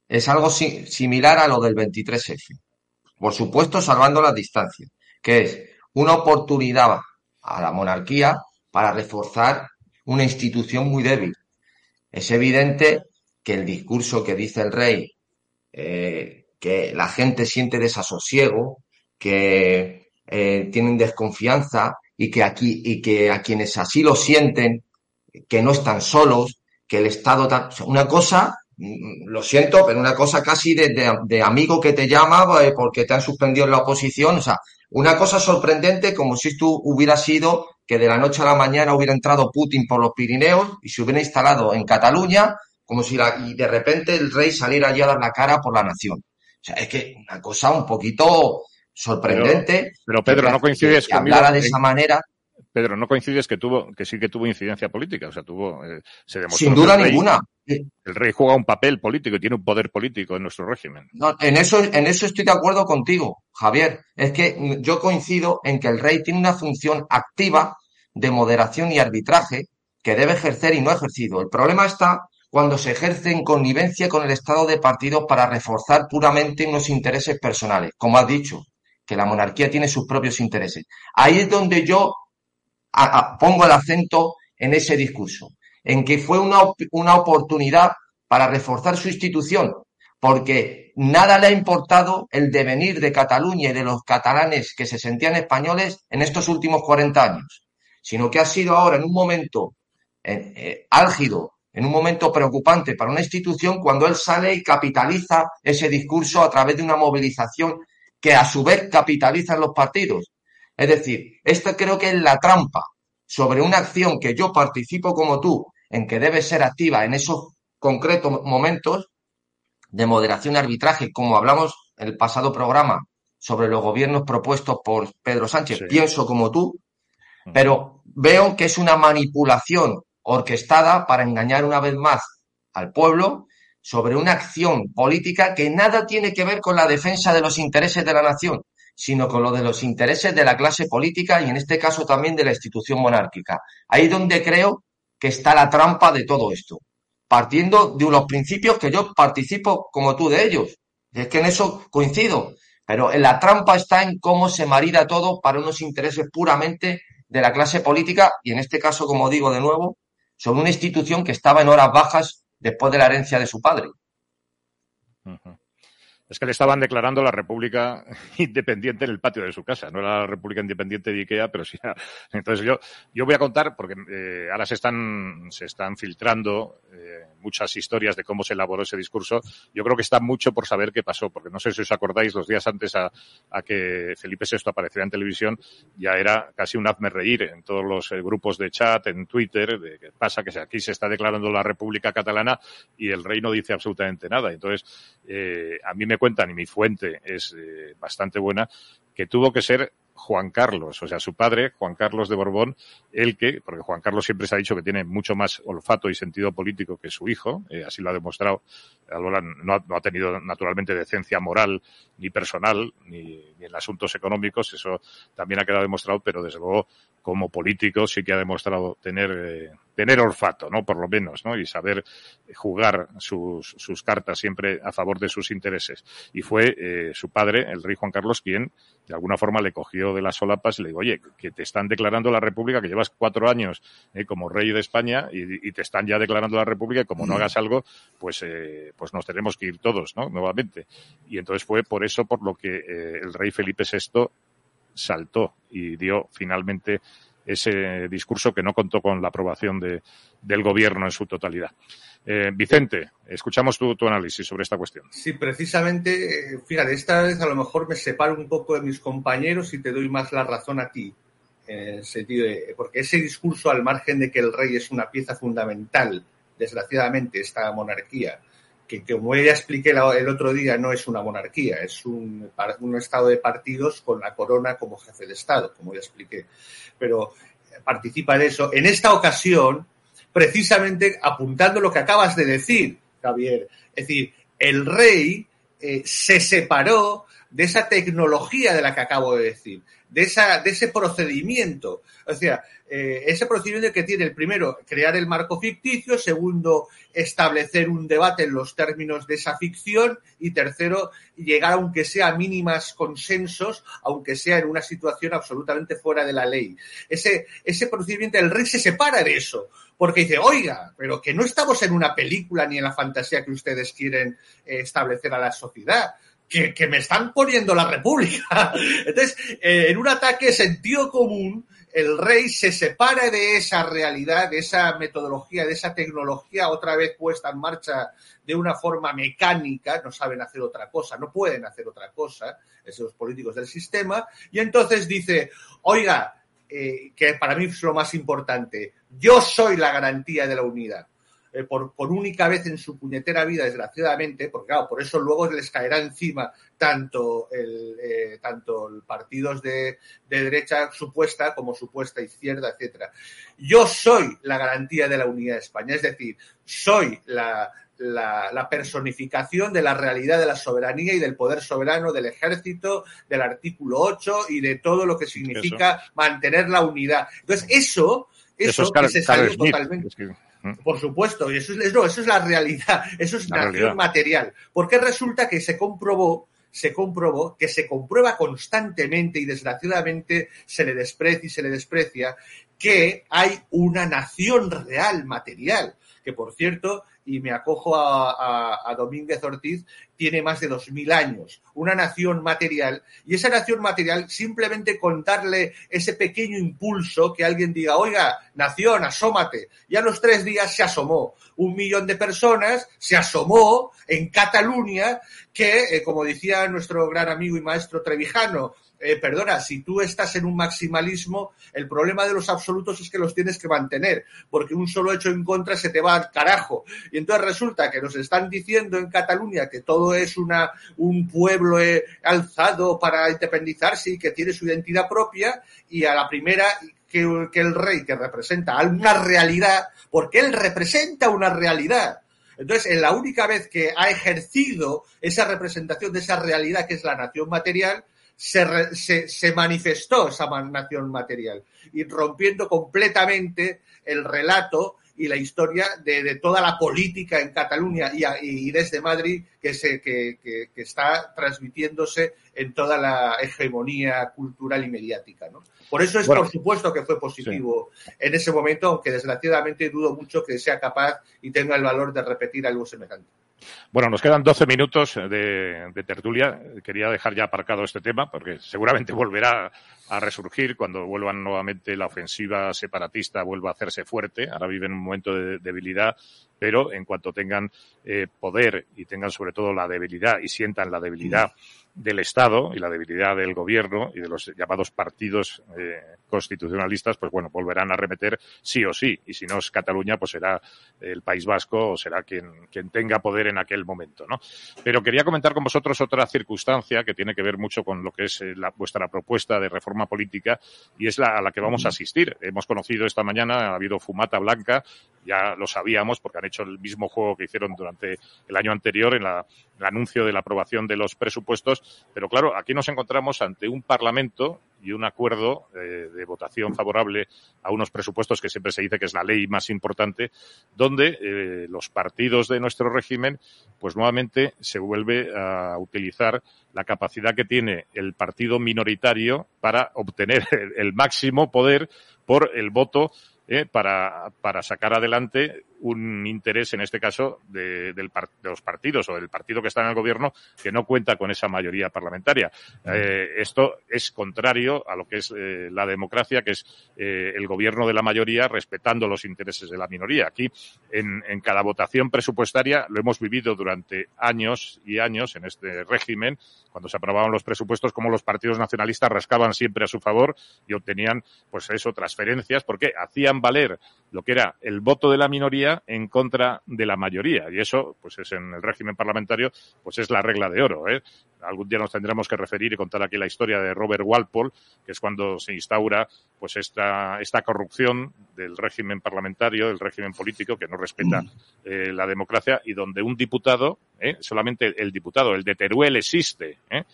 Es algo similar a lo del 23F. Por supuesto, salvando las distancias, que es una oportunidad a la monarquía para reforzar una institución muy débil. Es evidente que el discurso que dice el rey, eh, que la gente siente desasosiego, que eh, tienen desconfianza y que aquí y que a quienes así lo sienten, que no están solos, que el Estado una cosa lo siento, pero una cosa casi de, amigo que te llama eh, porque te han suspendido en la oposición. O sea, una cosa sorprendente como si tú hubiera sido que de la noche a la mañana hubiera entrado Putin por los Pirineos y se hubiera instalado en Cataluña, como si la, y de repente el rey saliera allí a dar la cara por la nación. O sea, es que una cosa un poquito sorprendente. Pero, Pedro, no coincides que, hablara de esa manera. Pedro, no coincides que tuvo, que sí que tuvo incidencia política, o sea, tuvo, eh, se demostró. Sin duda ninguna. El rey juega un papel político y tiene un poder político en nuestro régimen. No, en eso, en eso estoy de acuerdo contigo, Javier. Es que yo coincido en que el rey tiene una función activa de moderación y arbitraje que debe ejercer y no ha ejercido. El problema está cuando se ejerce en connivencia con el estado de partido para reforzar puramente unos intereses personales, como has dicho, que la monarquía tiene sus propios intereses. Ahí es donde yo pongo el acento en ese discurso en que fue una, una oportunidad para reforzar su institución, porque nada le ha importado el devenir de Cataluña y de los catalanes que se sentían españoles en estos últimos 40 años, sino que ha sido ahora en un momento eh, eh, álgido, en un momento preocupante para una institución cuando él sale y capitaliza ese discurso a través de una movilización que a su vez capitalizan los partidos. Es decir, esto creo que es la trampa sobre una acción que yo participo como tú en que debe ser activa en esos concretos momentos de moderación y arbitraje, como hablamos en el pasado programa sobre los gobiernos propuestos por Pedro Sánchez, pienso como tú, pero veo que es una manipulación orquestada para engañar una vez más al pueblo sobre una acción política que nada tiene que ver con la defensa de los intereses de la nación, sino con lo de los intereses de la clase política y en este caso también de la institución monárquica. Ahí donde creo que está la trampa de todo esto, partiendo de unos principios que yo participo como tú de ellos. es que en eso coincido, pero en la trampa está en cómo se marida todo para unos intereses puramente de la clase política y en este caso, como digo de nuevo, sobre una institución que estaba en horas bajas después de la herencia de su padre es que le estaban declarando la República Independiente en el patio de su casa. No era la República Independiente de Ikea, pero sí. Entonces yo, yo voy a contar, porque eh, ahora se están, se están filtrando eh, muchas historias de cómo se elaboró ese discurso. Yo creo que está mucho por saber qué pasó, porque no sé si os acordáis, los días antes a, que Felipe VI apareciera en televisión, ya era casi un hazme reír en todos los eh, grupos de chat, en Twitter, de que pasa que aquí se está declarando la República Catalana y el rey no dice absolutamente nada. Entonces, a mí me cuentan, y mi fuente es eh, bastante buena, que tuvo que ser Juan Carlos, o sea, su padre, Juan Carlos de Borbón, el que, porque Juan Carlos siempre se ha dicho que tiene mucho más olfato y sentido político que su hijo, eh, así lo ha demostrado. no ha, no ha, tenido naturalmente decencia moral ni personal, ni, en asuntos económicos, eso también ha quedado demostrado, pero desde luego como político sí que ha demostrado tener, eh, tener olfato, ¿no? Por lo menos, ¿no? Y saber jugar sus, sus cartas siempre a favor de sus intereses. Y fue eh, su padre, el rey Juan Carlos, quien de alguna forma le cogió de las solapas y le digo, oye, que te están declarando la República, que llevas cuatro años eh, como rey de España y, te están ya declarando la República y como no hagas algo, pues, eh, pues nos tenemos que ir todos, ¿no? Nuevamente. Y entonces fue por eso por lo que eh, el rey Felipe VI saltó y dio finalmente ese discurso que no contó con la aprobación de, del gobierno en su totalidad. Eh, Vicente, escuchamos tu, tu, análisis sobre esta cuestión. Sí, precisamente, fíjate, esta vez a lo mejor me separo un poco de mis compañeros y te doy más la razón a ti, en el sentido de, porque ese discurso, al margen de que el rey es una pieza fundamental, desgraciadamente, esta monarquía, que como ya expliqué el otro día, no es una monarquía, es un, un estado de partidos con la corona como jefe de Estado, como ya expliqué. Pero participa en eso. En esta ocasión, precisamente apuntando lo que acabas de decir, Javier. Es decir, el rey eh, se separó de esa tecnología de la que acabo de decir. De, esa, de ese procedimiento. O sea, eh, ese procedimiento que tiene el primero, crear el marco ficticio, segundo, establecer un debate en los términos de esa ficción y tercero, llegar aunque sea a mínimas consensos, aunque sea en una situación absolutamente fuera de la ley. Ese, ese procedimiento, el rey se separa de eso, porque dice, oiga, pero que no estamos en una película ni en la fantasía que ustedes quieren eh, establecer a la sociedad que, me están poniendo la República. Entonces, eh, en un ataque sentido común, el rey se separa de esa realidad, de esa metodología, de esa tecnología otra vez puesta en marcha de una forma mecánica, no saben hacer otra cosa, no pueden hacer otra cosa, esos políticos del sistema, y entonces dice, oiga, eh, que para mí es lo más importante, yo soy la garantía de la unidad. Eh, por, única vez en su puñetera vida, desgraciadamente, porque claro, por eso luego les caerá encima tanto el, eh, tanto partidos de, de, derecha supuesta como supuesta izquierda, etcétera. Yo soy la garantía de la unidad de España, es decir, soy la, la, personificación de la realidad de la soberanía y del poder soberano del ejército, del artículo 8 y de todo lo que significa mantener la unidad. Entonces, eso, eso, es se salió totalmente. Por supuesto, y eso es, no, eso es la realidad, eso es la nación material. Porque resulta que se comprobó, se comprobó que se comprueba constantemente y desgraciadamente se le desprecia y se le desprecia que hay una nación real material, que por cierto y me acojo a, Domínguez Ortiz, tiene más de dos mil años, una nación material, y esa nación material simplemente con darle ese pequeño impulso que alguien diga, oiga, nación, asómate, y a los tres días se asomó. Un millón de personas se asomó en Cataluña, que, eh, como decía nuestro gran amigo y maestro Trevijano, eh, perdona, si tú estás en un maximalismo, el problema de los absolutos es que los tienes que mantener, porque un solo hecho en contra se te va al carajo. Y entonces resulta que nos están diciendo en Cataluña que todo es una, un pueblo eh, alzado para independizarse y que tiene su identidad propia, y a la primera que, que el rey que representa una realidad, porque él representa una realidad, entonces, en la única vez que ha ejercido esa representación de esa realidad que es la nación material, se, se, manifestó esa nación material y rompiendo completamente el relato y la historia de, toda la política en Cataluña y, desde Madrid que, se, que, que, está transmitiéndose en toda la hegemonía cultural y mediática. ¿no? Por eso es por supuesto que fue positivo en ese momento, aunque desgraciadamente dudo mucho que sea capaz y tenga el valor de repetir algo semejante. Bueno, nos quedan 12 minutos de, tertulia. Quería dejar ya aparcado este tema porque seguramente volverá a resurgir cuando vuelvan nuevamente la ofensiva separatista, vuelva a hacerse fuerte. Ahora viven un momento de debilidad, pero en cuanto tengan eh, poder y tengan sobre todo la debilidad y sientan la debilidad del Estado y la debilidad del gobierno y de los llamados partidos eh, constitucionalistas, pues bueno, volverán a remeter sí o sí. Y si no es Cataluña, pues será el País Vasco o será quien, quien tenga poder en aquel momento, ¿no? Pero quería comentar con vosotros otra circunstancia que tiene que ver mucho con lo que es eh, la, vuestra propuesta de reforma política y es la a la que vamos a asistir. Hemos conocido esta mañana, ha habido fumata blanca, ya lo sabíamos porque han hecho el mismo juego que hicieron durante el año anterior en la el anuncio de la aprobación de los presupuestos, pero claro, aquí nos encontramos ante un Parlamento y un acuerdo eh, de votación favorable a unos presupuestos que siempre se dice que es la ley más importante, donde eh, los partidos de nuestro régimen, pues nuevamente se vuelve a utilizar la capacidad que tiene el partido minoritario para obtener el máximo poder por el voto eh, para, para sacar adelante un interés, en este caso, de, de, los partidos o del partido que está en el gobierno que no cuenta con esa mayoría parlamentaria. Eh, esto es contrario a lo que es eh, la democracia, que es eh, el gobierno de la mayoría respetando los intereses de la minoría. Aquí, en, en, cada votación presupuestaria, lo hemos vivido durante años y años en este régimen, cuando se aprobaban los presupuestos, como los partidos nacionalistas rascaban siempre a su favor y obtenían, pues eso, transferencias, porque hacían valer lo que era el voto de la minoría en contra de la mayoría. Y eso, pues es en el régimen parlamentario, pues es la regla de oro. ¿eh? Algún día nos tendremos que referir y contar aquí la historia de Robert Walpole, que es cuando se instaura pues esta, esta corrupción del régimen parlamentario, del régimen político, que no respeta eh, la democracia y donde un diputado, ¿eh? solamente el diputado, el de Teruel existe, ¿eh?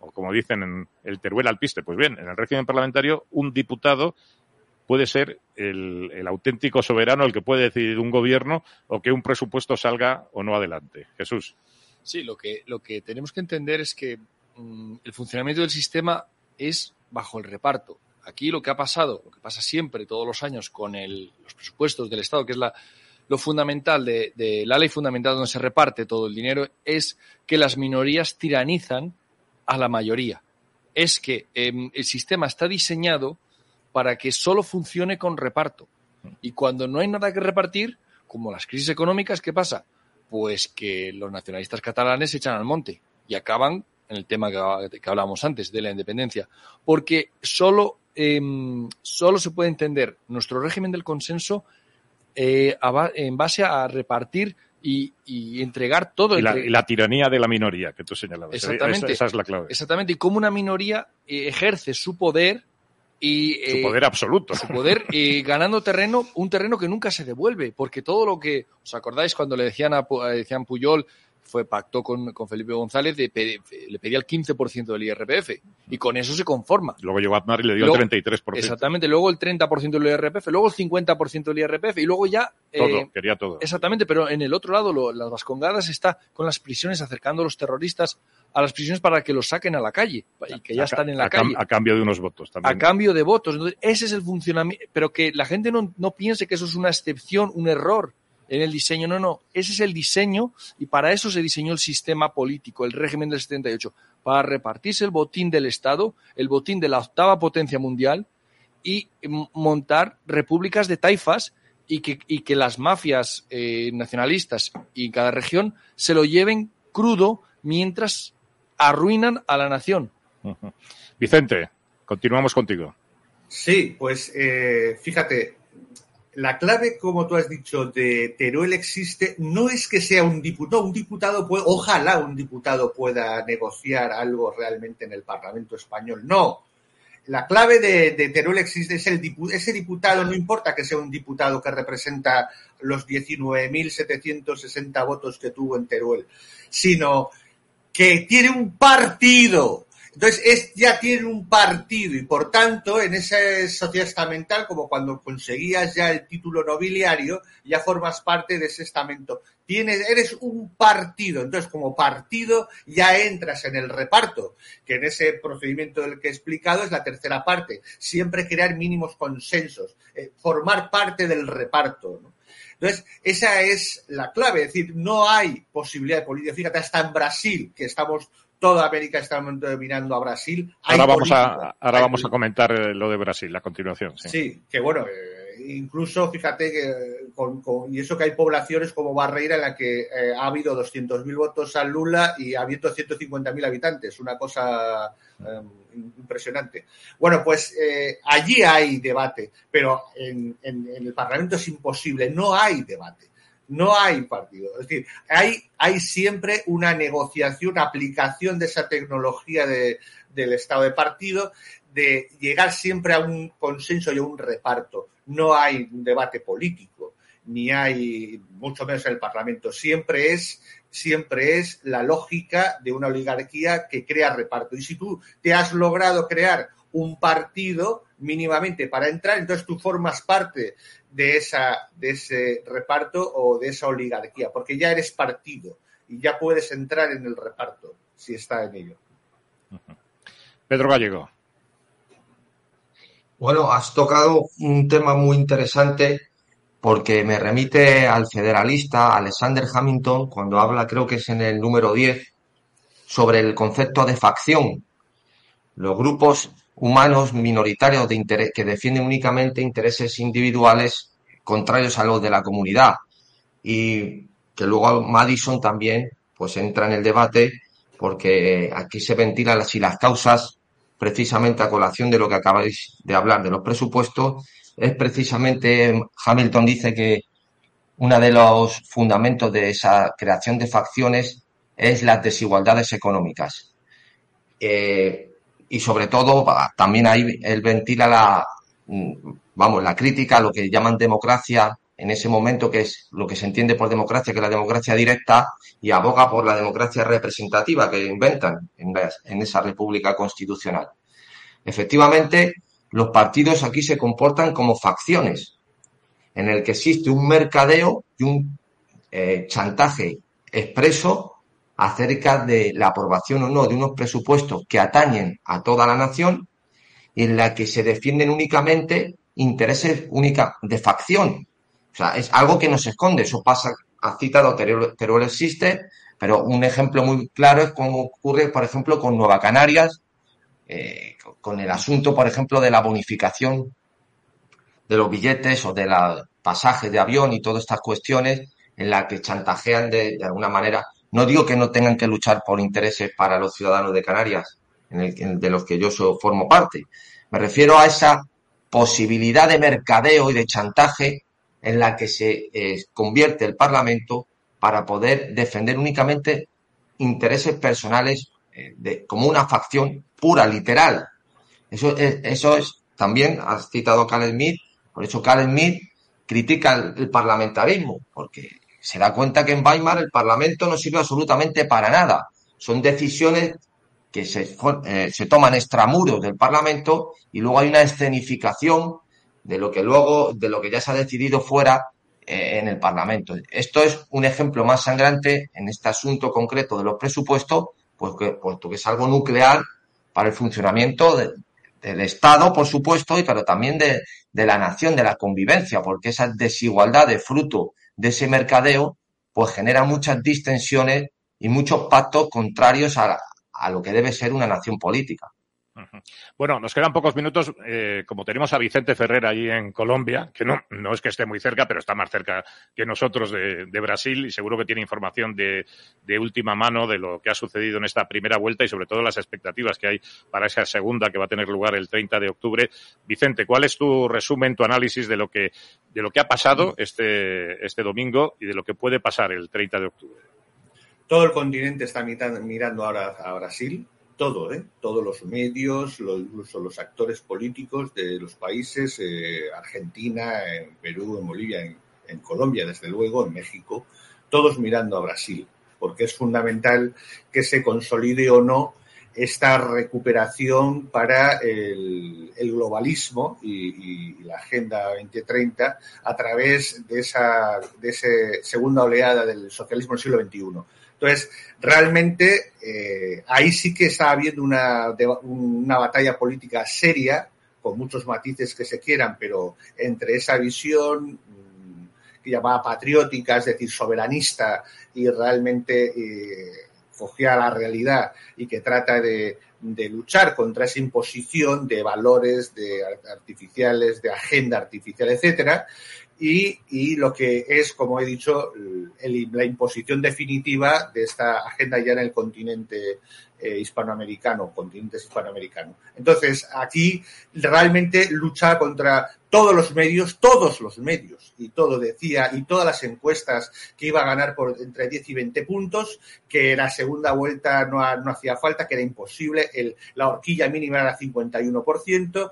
o como dicen en el Teruel alpiste. Pues bien, en el régimen parlamentario, un diputado puede ser el, auténtico soberano, el que puede decidir un gobierno o que un presupuesto salga o no adelante. Jesús. Sí, lo que, lo que tenemos que entender es que mmm, el funcionamiento del sistema es bajo el reparto. Aquí lo que ha pasado, lo que pasa siempre, todos los años, con el, los presupuestos del Estado, que es la, lo fundamental de, la ley fundamental donde se reparte todo el dinero, es que las minorías tiranizan a la mayoría. Es que eh, el sistema está diseñado para que solo funcione con reparto. Y cuando no hay nada que repartir, como las crisis económicas, ¿qué pasa? Pues que los nacionalistas catalanes se echan al monte y acaban en el tema que, que hablábamos antes, de la independencia. Porque solo, eh, solo se puede entender nuestro régimen del consenso eh, en base a repartir y, y entregar todo. Y la, entre... y la, tiranía de la minoría que tú señalabas. Exactamente. Esa, esa es la clave. Exactamente. Y cómo una minoría eh, ejerce su poder y, su poder absoluto. Su poder y ganando terreno, un terreno que nunca se devuelve, porque todo lo que, ¿os acordáis cuando le decían a decían Puyol, fue pactó con, con Felipe González, de, de, le pedía el 15% del IRPF y con eso se conforma. Luego llegó Aznar y le dio luego, el 33%. Exactamente, luego el 30% del IRPF, luego el 50% del IRPF y luego ya... Todo, eh, quería todo. Exactamente, pero en el otro lado, lo, las Vascongadas está con las prisiones acercando a los terroristas a las prisiones para que los saquen a la calle y que ya a, están en la a, calle. A cambio de unos votos también. A cambio de votos. Entonces, ese es el funcionamiento. Pero que la gente no, no piense que eso es una excepción, un error en el diseño. No, no. Ese es el diseño y para eso se diseñó el sistema político, el régimen del 78, para repartirse el botín del Estado, el botín de la octava potencia mundial y montar repúblicas de taifas y que, y que las mafias eh, nacionalistas y cada región se lo lleven crudo mientras arruinan a la nación. Uh -huh. Vicente, continuamos contigo. Sí, pues eh, fíjate, la clave, como tú has dicho, de Teruel existe, no es que sea un diputado, un diputado puede, ojalá un diputado pueda negociar algo realmente en el Parlamento español, no. La clave de, de Teruel existe, es el diputado, ese diputado, no importa que sea un diputado que representa los 19.760 votos que tuvo en Teruel, sino que tiene un partido. Entonces, es, ya tiene un partido y, por tanto, en esa sociedad estamental, como cuando conseguías ya el título nobiliario, ya formas parte de ese estamento. Tienes, eres un partido. Entonces, como partido, ya entras en el reparto, que en ese procedimiento del que he explicado es la tercera parte. Siempre crear mínimos consensos, eh, formar parte del reparto. ¿no? Entonces, esa es la clave, es decir, no hay posibilidad de política. Fíjate, hasta en Brasil, que estamos, toda América está mirando a Brasil. ahora vamos, a, ahora vamos a comentar lo de Brasil a continuación. Sí, sí que bueno, eh, incluso fíjate que con, con, y eso que hay poblaciones como Barreira en la que eh, ha habido 200.000 votos a Lula y ha habido 150.000 habitantes, una cosa eh, impresionante. Bueno, pues eh, allí hay debate, pero en, en, en, el Parlamento es imposible, no hay debate. No hay partido. Es decir, hay, hay siempre una negociación, una aplicación de esa tecnología de, del estado de partido, de llegar siempre a un consenso y a un reparto. No hay un debate político, ni hay, mucho menos en el Parlamento. Siempre es siempre es la lógica de una oligarquía que crea reparto. Y si tú te has logrado crear un partido mínimamente para entrar, entonces tú formas parte de, esa, de ese reparto o de esa oligarquía, porque ya eres partido y ya puedes entrar en el reparto si está en ello. Pedro Gallego. Bueno, has tocado un tema muy interesante porque me remite al federalista Alexander Hamilton cuando habla, creo que es en el número 10, sobre el concepto de facción. Los grupos humanos minoritarios de interés, que defienden únicamente intereses individuales contrarios a los de la comunidad. Y que luego Madison también pues entra en el debate porque aquí se ventilan las, las causas precisamente a colación de lo que acabáis de hablar de los presupuestos es precisamente, Hamilton dice que uno de los fundamentos de esa creación de facciones es las desigualdades económicas. Eh, y sobre todo, también ahí él ventila la, vamos, la crítica a lo que llaman democracia en ese momento que es lo que se entiende por democracia, que es la democracia directa, y aboga por la democracia representativa que inventan en, esa república constitucional. Efectivamente, los partidos aquí se comportan como facciones, en el que existe un mercadeo y un eh, chantaje expreso acerca de la aprobación o no de unos presupuestos que atañen a toda la nación y en la que se defienden únicamente intereses única de facción. O sea, es algo que no se esconde. Eso pasa, ha citado Teruel existe, pero un ejemplo muy claro es cómo ocurre, por ejemplo, con Nueva Canarias, eh, con el asunto, por ejemplo, de la bonificación de los billetes o de la pasaje de avión y todas estas cuestiones en las que chantajean de, alguna manera. No digo que no tengan que luchar por intereses para los ciudadanos de Canarias, de los que yo formo parte. Me refiero a esa posibilidad de mercadeo y de chantaje en la que se eh, convierte el Parlamento para poder defender únicamente intereses personales eh, de, como una facción pura, literal. Eso es, eso es también, has citado Carl Smith, por eso Carl Smith critica el, parlamentarismo, porque se da cuenta que en Weimar el Parlamento no sirve absolutamente para nada. Son decisiones que se, eh, se toman extramuros del Parlamento y luego hay una escenificación de lo que luego, de lo que ya se ha decidido fuera eh, en el Parlamento. Esto es un ejemplo más sangrante en este asunto concreto de los presupuestos, pues puesto que es algo nuclear para el funcionamiento del Estado, por supuesto, y pero también de, de la nación, de la convivencia, porque esa desigualdad de fruto de ese mercadeo, pues genera muchas distensiones y muchos pactos contrarios a, a lo que debe ser una nación política. Bueno, nos quedan pocos minutos. Eh, como tenemos a Vicente Ferrer ahí en Colombia, que no, no es que esté muy cerca, pero está más cerca que nosotros de, Brasil y seguro que tiene información de, última mano de lo que ha sucedido en esta primera vuelta y sobre todo las expectativas que hay para esa segunda que va a tener lugar el 30 de octubre. Vicente, ¿cuál es tu resumen, tu análisis de lo que, de lo que ha pasado este, este domingo y de lo que puede pasar el 30 de octubre? Todo el continente está mirando ahora a Brasil todo, ¿eh? todos los medios, incluso los actores políticos de los países, eh, Argentina, en Perú, en Bolivia, en, Colombia, desde luego, en México, todos mirando a Brasil, porque es fundamental que se consolide o no esta recuperación para el, globalismo y, la Agenda 2030 a través de esa, de esa segunda oleada del socialismo del siglo XXI entonces, realmente eh, ahí sí que está habiendo una, una batalla política seria, con muchos matices que se quieran, pero entre esa visión mm, que llamaba patriótica, es decir, soberanista, y realmente eh, la realidad y que trata de, de, luchar contra esa imposición de valores de artificiales, de agenda artificial, etcétera, y, lo que es, como he dicho, la imposición definitiva de esta agenda ya en el continente eh, hispanoamericano, continentes hispanoamericano. Entonces, aquí realmente lucha contra todos los medios, todos los medios, y todo decía, y todas las encuestas que iba a ganar por entre 10 y 20 puntos, que la segunda vuelta no, no hacía falta, que era imposible, el, la horquilla mínima era 51%,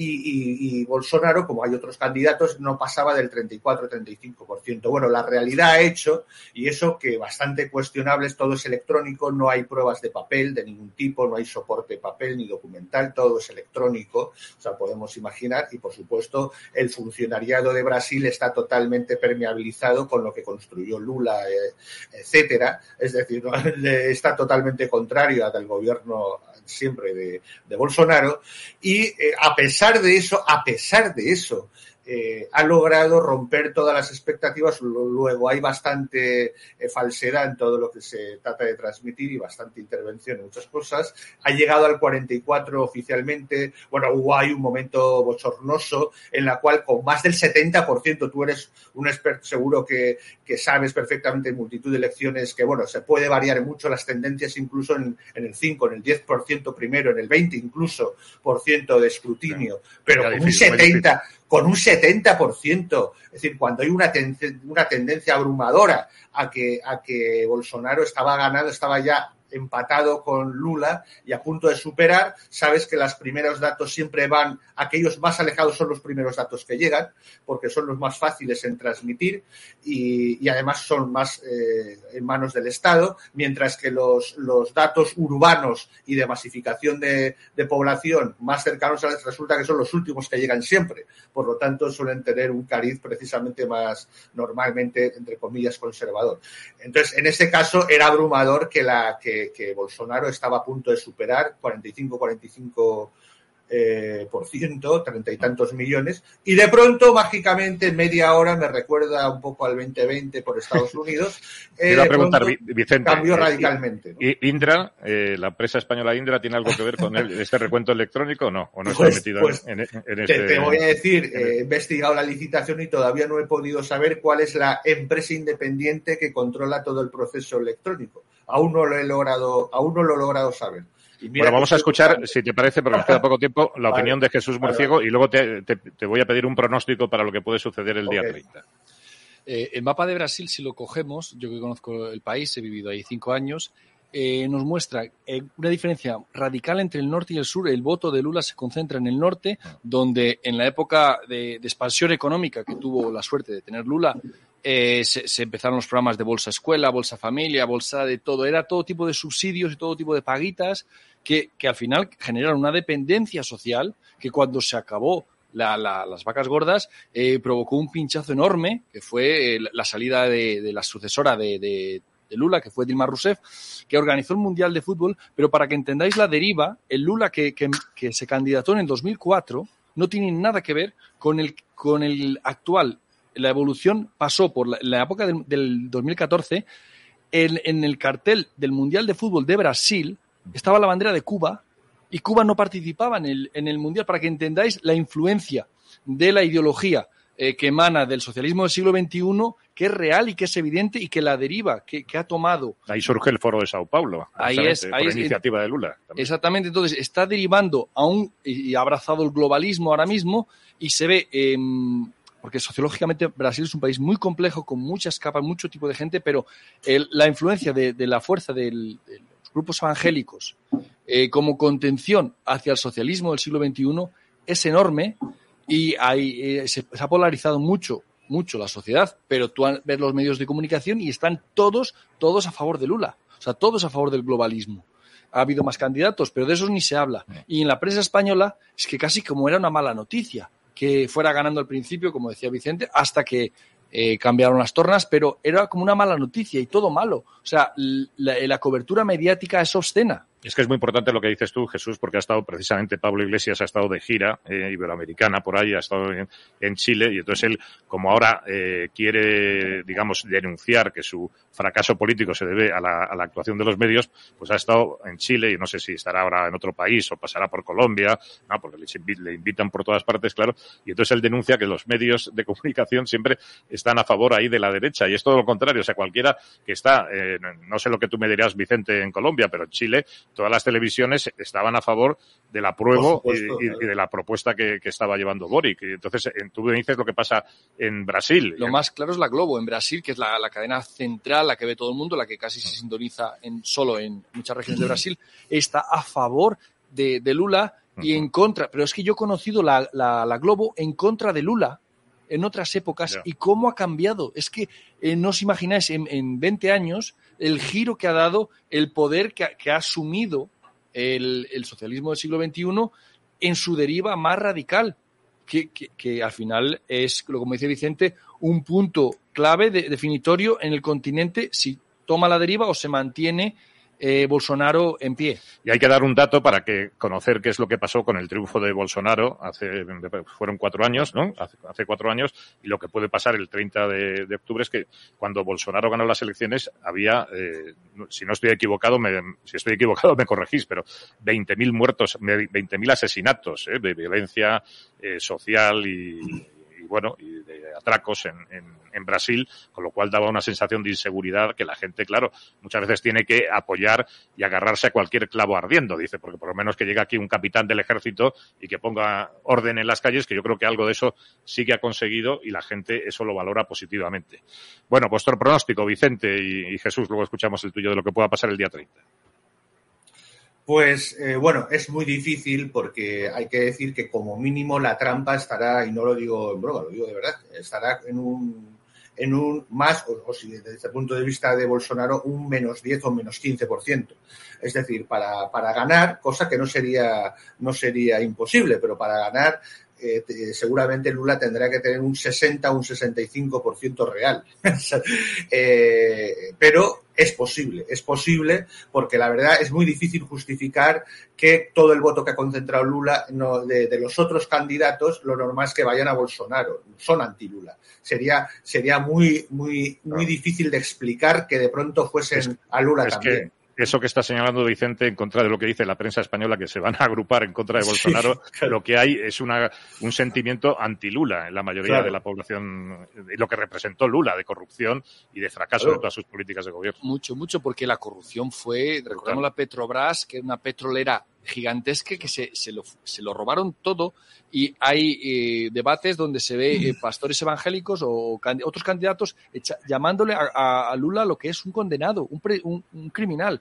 y, Bolsonaro, como hay otros candidatos, no pasaba del 34-35%. Bueno, la realidad ha hecho, y eso que bastante cuestionable es, todo es electrónico, no hay pruebas de papel de ningún tipo, no hay soporte papel ni documental, todo es electrónico, o sea, podemos imaginar, y por supuesto, el funcionariado de Brasil está totalmente permeabilizado con lo que construyó Lula, eh, etcétera, es decir, está totalmente contrario al gobierno siempre de, de Bolsonaro, y eh, a pesar de eso, a pesar de eso, eh, ha logrado romper todas las expectativas. Luego hay bastante eh, falsedad en todo lo que se trata de transmitir y bastante intervención en muchas cosas. Ha llegado al 44 oficialmente. Bueno, hubo hay un momento bochornoso en la cual con más del 70%, tú eres un experto seguro que, que sabes perfectamente en multitud de elecciones que, bueno, se puede variar mucho las tendencias incluso en, en el 5, en el 10% primero, en el 20 incluso por ciento de escrutinio, pero con un 70 con un 70%. Es decir, cuando hay una, una tendencia abrumadora a que, a que Bolsonaro estaba ganando, estaba ya empatado con Lula y a punto de superar. Sabes que los primeros datos siempre van, aquellos más alejados son los primeros datos que llegan, porque son los más fáciles en transmitir y, además son más eh, en manos del Estado, mientras que los, los datos urbanos y de masificación de, población más cercanos a resulta que son los últimos que llegan siempre. Por lo tanto, suelen tener un cariz precisamente más normalmente, entre comillas, conservador. Entonces, en ese caso era abrumador que, la, que, que Bolsonaro estaba a punto de superar 45-45 eh, por ciento, treinta y tantos millones, y de pronto, mágicamente, en media hora me recuerda un poco al 2020 por Estados Unidos. Eh, a preguntar, Vicente. Cambió eh, radicalmente. ¿Indra, eh, la empresa española Indra, tiene algo que ver con este recuento electrónico o no? ¿O no está pues, metido pues, en, este... Te, voy a decir, he investigado la licitación y todavía no he podido saber cuál es la empresa independiente que controla todo el proceso electrónico. Aún no lo he logrado, aún no lo he logrado saber. Bueno, vamos a escuchar, si te parece, porque nos queda poco tiempo, la opinión de Jesús Murciego y luego te, voy a pedir un pronóstico para lo que puede suceder el día 30. Eh, el mapa de Brasil, si lo cogemos, yo que conozco el país, he vivido ahí cinco años, eh, nos muestra eh, una diferencia radical entre el norte y el sur. El voto de Lula se concentra en el norte, donde en la época de expansión económica que tuvo la suerte de tener Lula, eh, se, empezaron los programas de Bolsa Escuela, Bolsa Familia, Bolsa de todo. Era todo tipo de subsidios y todo tipo de paguitas que, al final generaron una dependencia social que cuando se acabó las vacas gordas eh, provocó un pinchazo enorme, que fue eh, la salida de, la sucesora de, Lula, que fue Dilma Rousseff, que organizó el Mundial de Fútbol. Pero para que entendáis la deriva, el Lula que, que se candidató en el 2004 no tiene nada que ver con el, con el actual la evolución pasó por la, época del, 2014. En, el cartel del Mundial de Fútbol de Brasil estaba la bandera de Cuba y Cuba no participaba en el, en el Mundial, para que entendáis la influencia de la ideología eh, que emana del socialismo del siglo XXI, que es real y que es evidente y que la deriva que, ha tomado. Ahí surge el foro de Sao Paulo. Ahí es. Ahí por iniciativa de Lula. Exactamente. Entonces, está derivando a un. y ha abrazado el globalismo ahora mismo y se ve. Em, porque sociológicamente Brasil es un país muy complejo, con muchas capas, mucho tipo de gente, pero la influencia de, la fuerza de los grupos evangélicos eh, como contención hacia el socialismo del siglo XXI es enorme y eh, se, ha polarizado mucho mucho la sociedad, pero tú ves los medios de comunicación y están todos, todos a favor de Lula, o sea, todos a favor del globalismo. Ha habido más candidatos, pero de esos ni se habla. Y en la prensa española es que casi como era una mala noticia que fuera ganando al principio, como decía Vicente, hasta que eh, cambiaron las tornas, pero era como una mala noticia y todo malo. O sea, la cobertura mediática es obscena. Es que es muy importante lo que dices tú, Jesús, porque ha estado precisamente Pablo Iglesias, ha estado de gira eh, iberoamericana por ahí, ha estado en, Chile, y entonces él, como ahora eh, quiere, digamos, denunciar que su fracaso político se debe a la, actuación de los medios, pues ha estado en Chile, y no sé si estará ahora en otro país o pasará por Colombia, ¿no? porque le, invitan por todas partes, claro, y entonces él denuncia que los medios de comunicación siempre están a favor ahí de la derecha, y es todo lo contrario, o sea, cualquiera que está, eh, no sé lo que tú me dirías, Vicente, en Colombia, pero en Chile, todas las televisiones estaban a favor del apruebo y, de la propuesta que, estaba llevando Boric. Y entonces, tú me dices lo que pasa en Brasil. Lo más claro es la Globo en Brasil, que es la, cadena central, la que ve todo el mundo, la que casi se sintoniza en, solo en muchas regiones de Brasil, está a favor de, Lula y en contra. Pero es que yo he conocido la, Globo en contra de Lula en otras épocas y cómo ha cambiado. Es que eh, no os imagináis, en, en 20 años el giro que ha dado, el poder que ha, asumido el, socialismo del siglo XXI en su deriva más radical, que, al final es, como dice Vicente, un punto clave definitorio en el continente si toma la deriva o se mantiene eh, Bolsonaro en pie. Y hay que dar un dato para que conocer qué es lo que pasó con el triunfo de Bolsonaro hace fueron cuatro años, ¿no? Hace, cuatro años y lo que puede pasar el 30 de, octubre es que cuando Bolsonaro ganó las elecciones había, eh, si no estoy equivocado, me, si estoy equivocado me corregís, pero 20.000 muertos, 20.000 asesinatos ¿eh? de violencia eh, social y bueno, y de atracos en, en, Brasil, con lo cual daba una sensación de inseguridad que la gente, claro, muchas veces tiene que apoyar y agarrarse a cualquier clavo ardiendo, dice, porque por lo menos que llegue aquí un capitán del ejército y que ponga orden en las calles, que yo creo que algo de eso sí que ha conseguido y la gente eso lo valora positivamente. Bueno, vuestro pronóstico, Vicente y, y Jesús, luego escuchamos el tuyo de lo que pueda pasar el día 30. Pues eh, bueno, es muy difícil porque hay que decir que como mínimo la trampa estará, y no lo digo en broma, lo digo de verdad, estará en un, en un más, o, si desde el punto de vista de Bolsonaro, un menos 10 o menos 15%. Es decir, para, para ganar, cosa que no sería, no sería imposible, pero para ganar eh, seguramente Lula tendrá que tener un 60 o un 65% real. eh, pero es posible, es posible porque la verdad es muy difícil justificar que todo el voto que ha concentrado Lula no, de, de, los otros candidatos, lo normal es que vayan a Bolsonaro, son anti-Lula. Sería, sería muy, muy, muy difícil de explicar que de pronto fuesen es, a Lula también. Eso que está señalando Vicente en contra de lo que dice la prensa española, que se van a agrupar en contra de Bolsonaro, sí, claro. lo que hay es una, un sentimiento anti-Lula en la mayoría claro. de la población, lo que representó Lula de corrupción y de fracaso claro. de todas sus políticas de gobierno. Mucho, mucho, porque la corrupción fue, recordamos la Petrobras, que era una petrolera gigantesca que se, se, lo, se lo robaron todo y hay eh, debates donde se ve eh, pastores evangélicos o can, otros candidatos echa, llamándole a, a, Lula lo que es un condenado, un, pre, un, un criminal.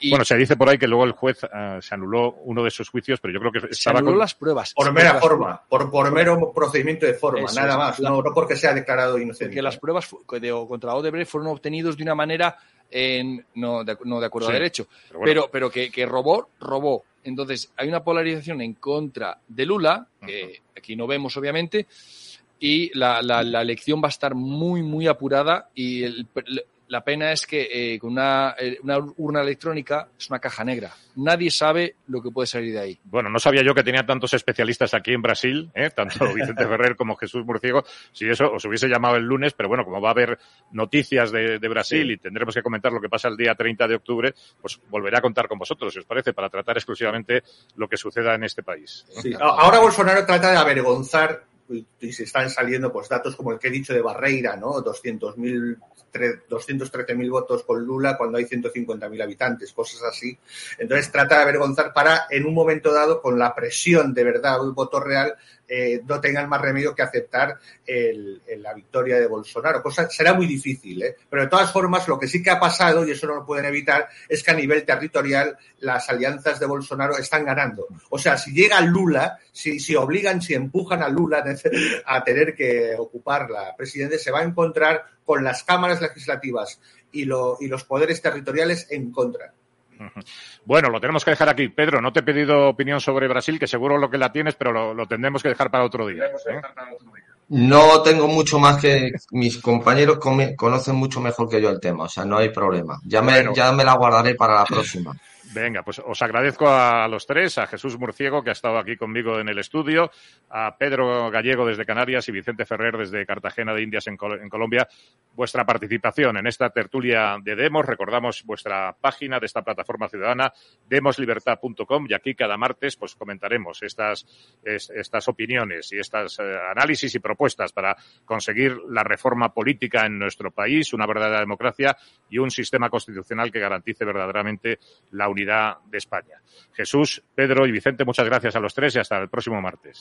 Y bueno, se dice por ahí que luego el juez uh, se anuló uno de sus juicios, pero yo creo que se estaba anuló con... las pruebas. Por mera forma, por, por mero procedimiento de forma, Eso nada más, La- no, no porque sea declarado inocente. Porque las pruebas fu- de, contra Odebrecht fueron obtenidos de una manera en, no, de, no de acuerdo Sí, a derecho, pero bueno. pero, pero que, que robó, robó. Entonces, hay una polarización en contra de Lula, que aquí no vemos obviamente, y la, la, la elección va a estar muy, muy apurada y el- la pena es que eh, con una, eh, una urna electrónica es una caja negra. Nadie sabe lo que puede salir de ahí. Bueno, no sabía yo que tenía tantos especialistas aquí en Brasil, ¿eh? tanto Vicente Ferrer como Jesús Murciego. Si eso os hubiese llamado el lunes, pero bueno, como va a haber noticias de, de Brasil Sí. y tendremos que comentar lo que pasa el día 30 de octubre, pues volveré a contar con vosotros, si os parece, para tratar exclusivamente lo que suceda en este país. Sí, Ahora Bolsonaro trata de avergonzar y, se están saliendo pues datos como el que he dicho de Barreira, ¿no? 200.000 tre- 213.000 votos con Lula cuando hay 150.000 habitantes, cosas así. Entonces trata de avergonzar para, en un momento dado, con la presión de verdad del voto real, eh, no tengan más remedio que aceptar el, la victoria de Bolsonaro. Cosa será muy difícil, ¿eh? Pero de todas formas, lo que sí que ha pasado, y eso no lo pueden evitar, es que a nivel territorial las alianzas de Bolsonaro están ganando. O sea, si llega Lula, si, si obligan, si empujan a Lula a tener que ocupar la presidencia, se va a encontrar con las cámaras legislativas y, lo, y los poderes territoriales en contra. Bueno, lo tenemos que dejar aquí. Pedro, no te he pedido opinión sobre Brasil, que seguro lo que la tienes, pero lo, lo tendremos que dejar para otro día. ¿eh? No tengo mucho más que mis compañeros conocen mucho mejor que yo el tema, o sea, no hay problema. Ya me, Bueno. ya me la guardaré para la próxima. Venga, pues os agradezco a los tres, a Jesús Murciego, que ha estado aquí conmigo en el estudio, a Pedro Gallego desde Canarias y Vicente Ferrer desde Cartagena de Indias en, Col en Colombia, vuestra participación en esta tertulia de Demos. Recordamos vuestra página de esta plataforma ciudadana, demoslibertad.com, y aquí cada martes pues comentaremos estas, es, estas opiniones y estas eh, análisis y propuestas para conseguir la reforma política en nuestro país, una verdadera democracia y un sistema constitucional que garantice verdaderamente la de España. Jesús, Pedro y Vicente, muchas gracias a los tres y hasta el próximo martes.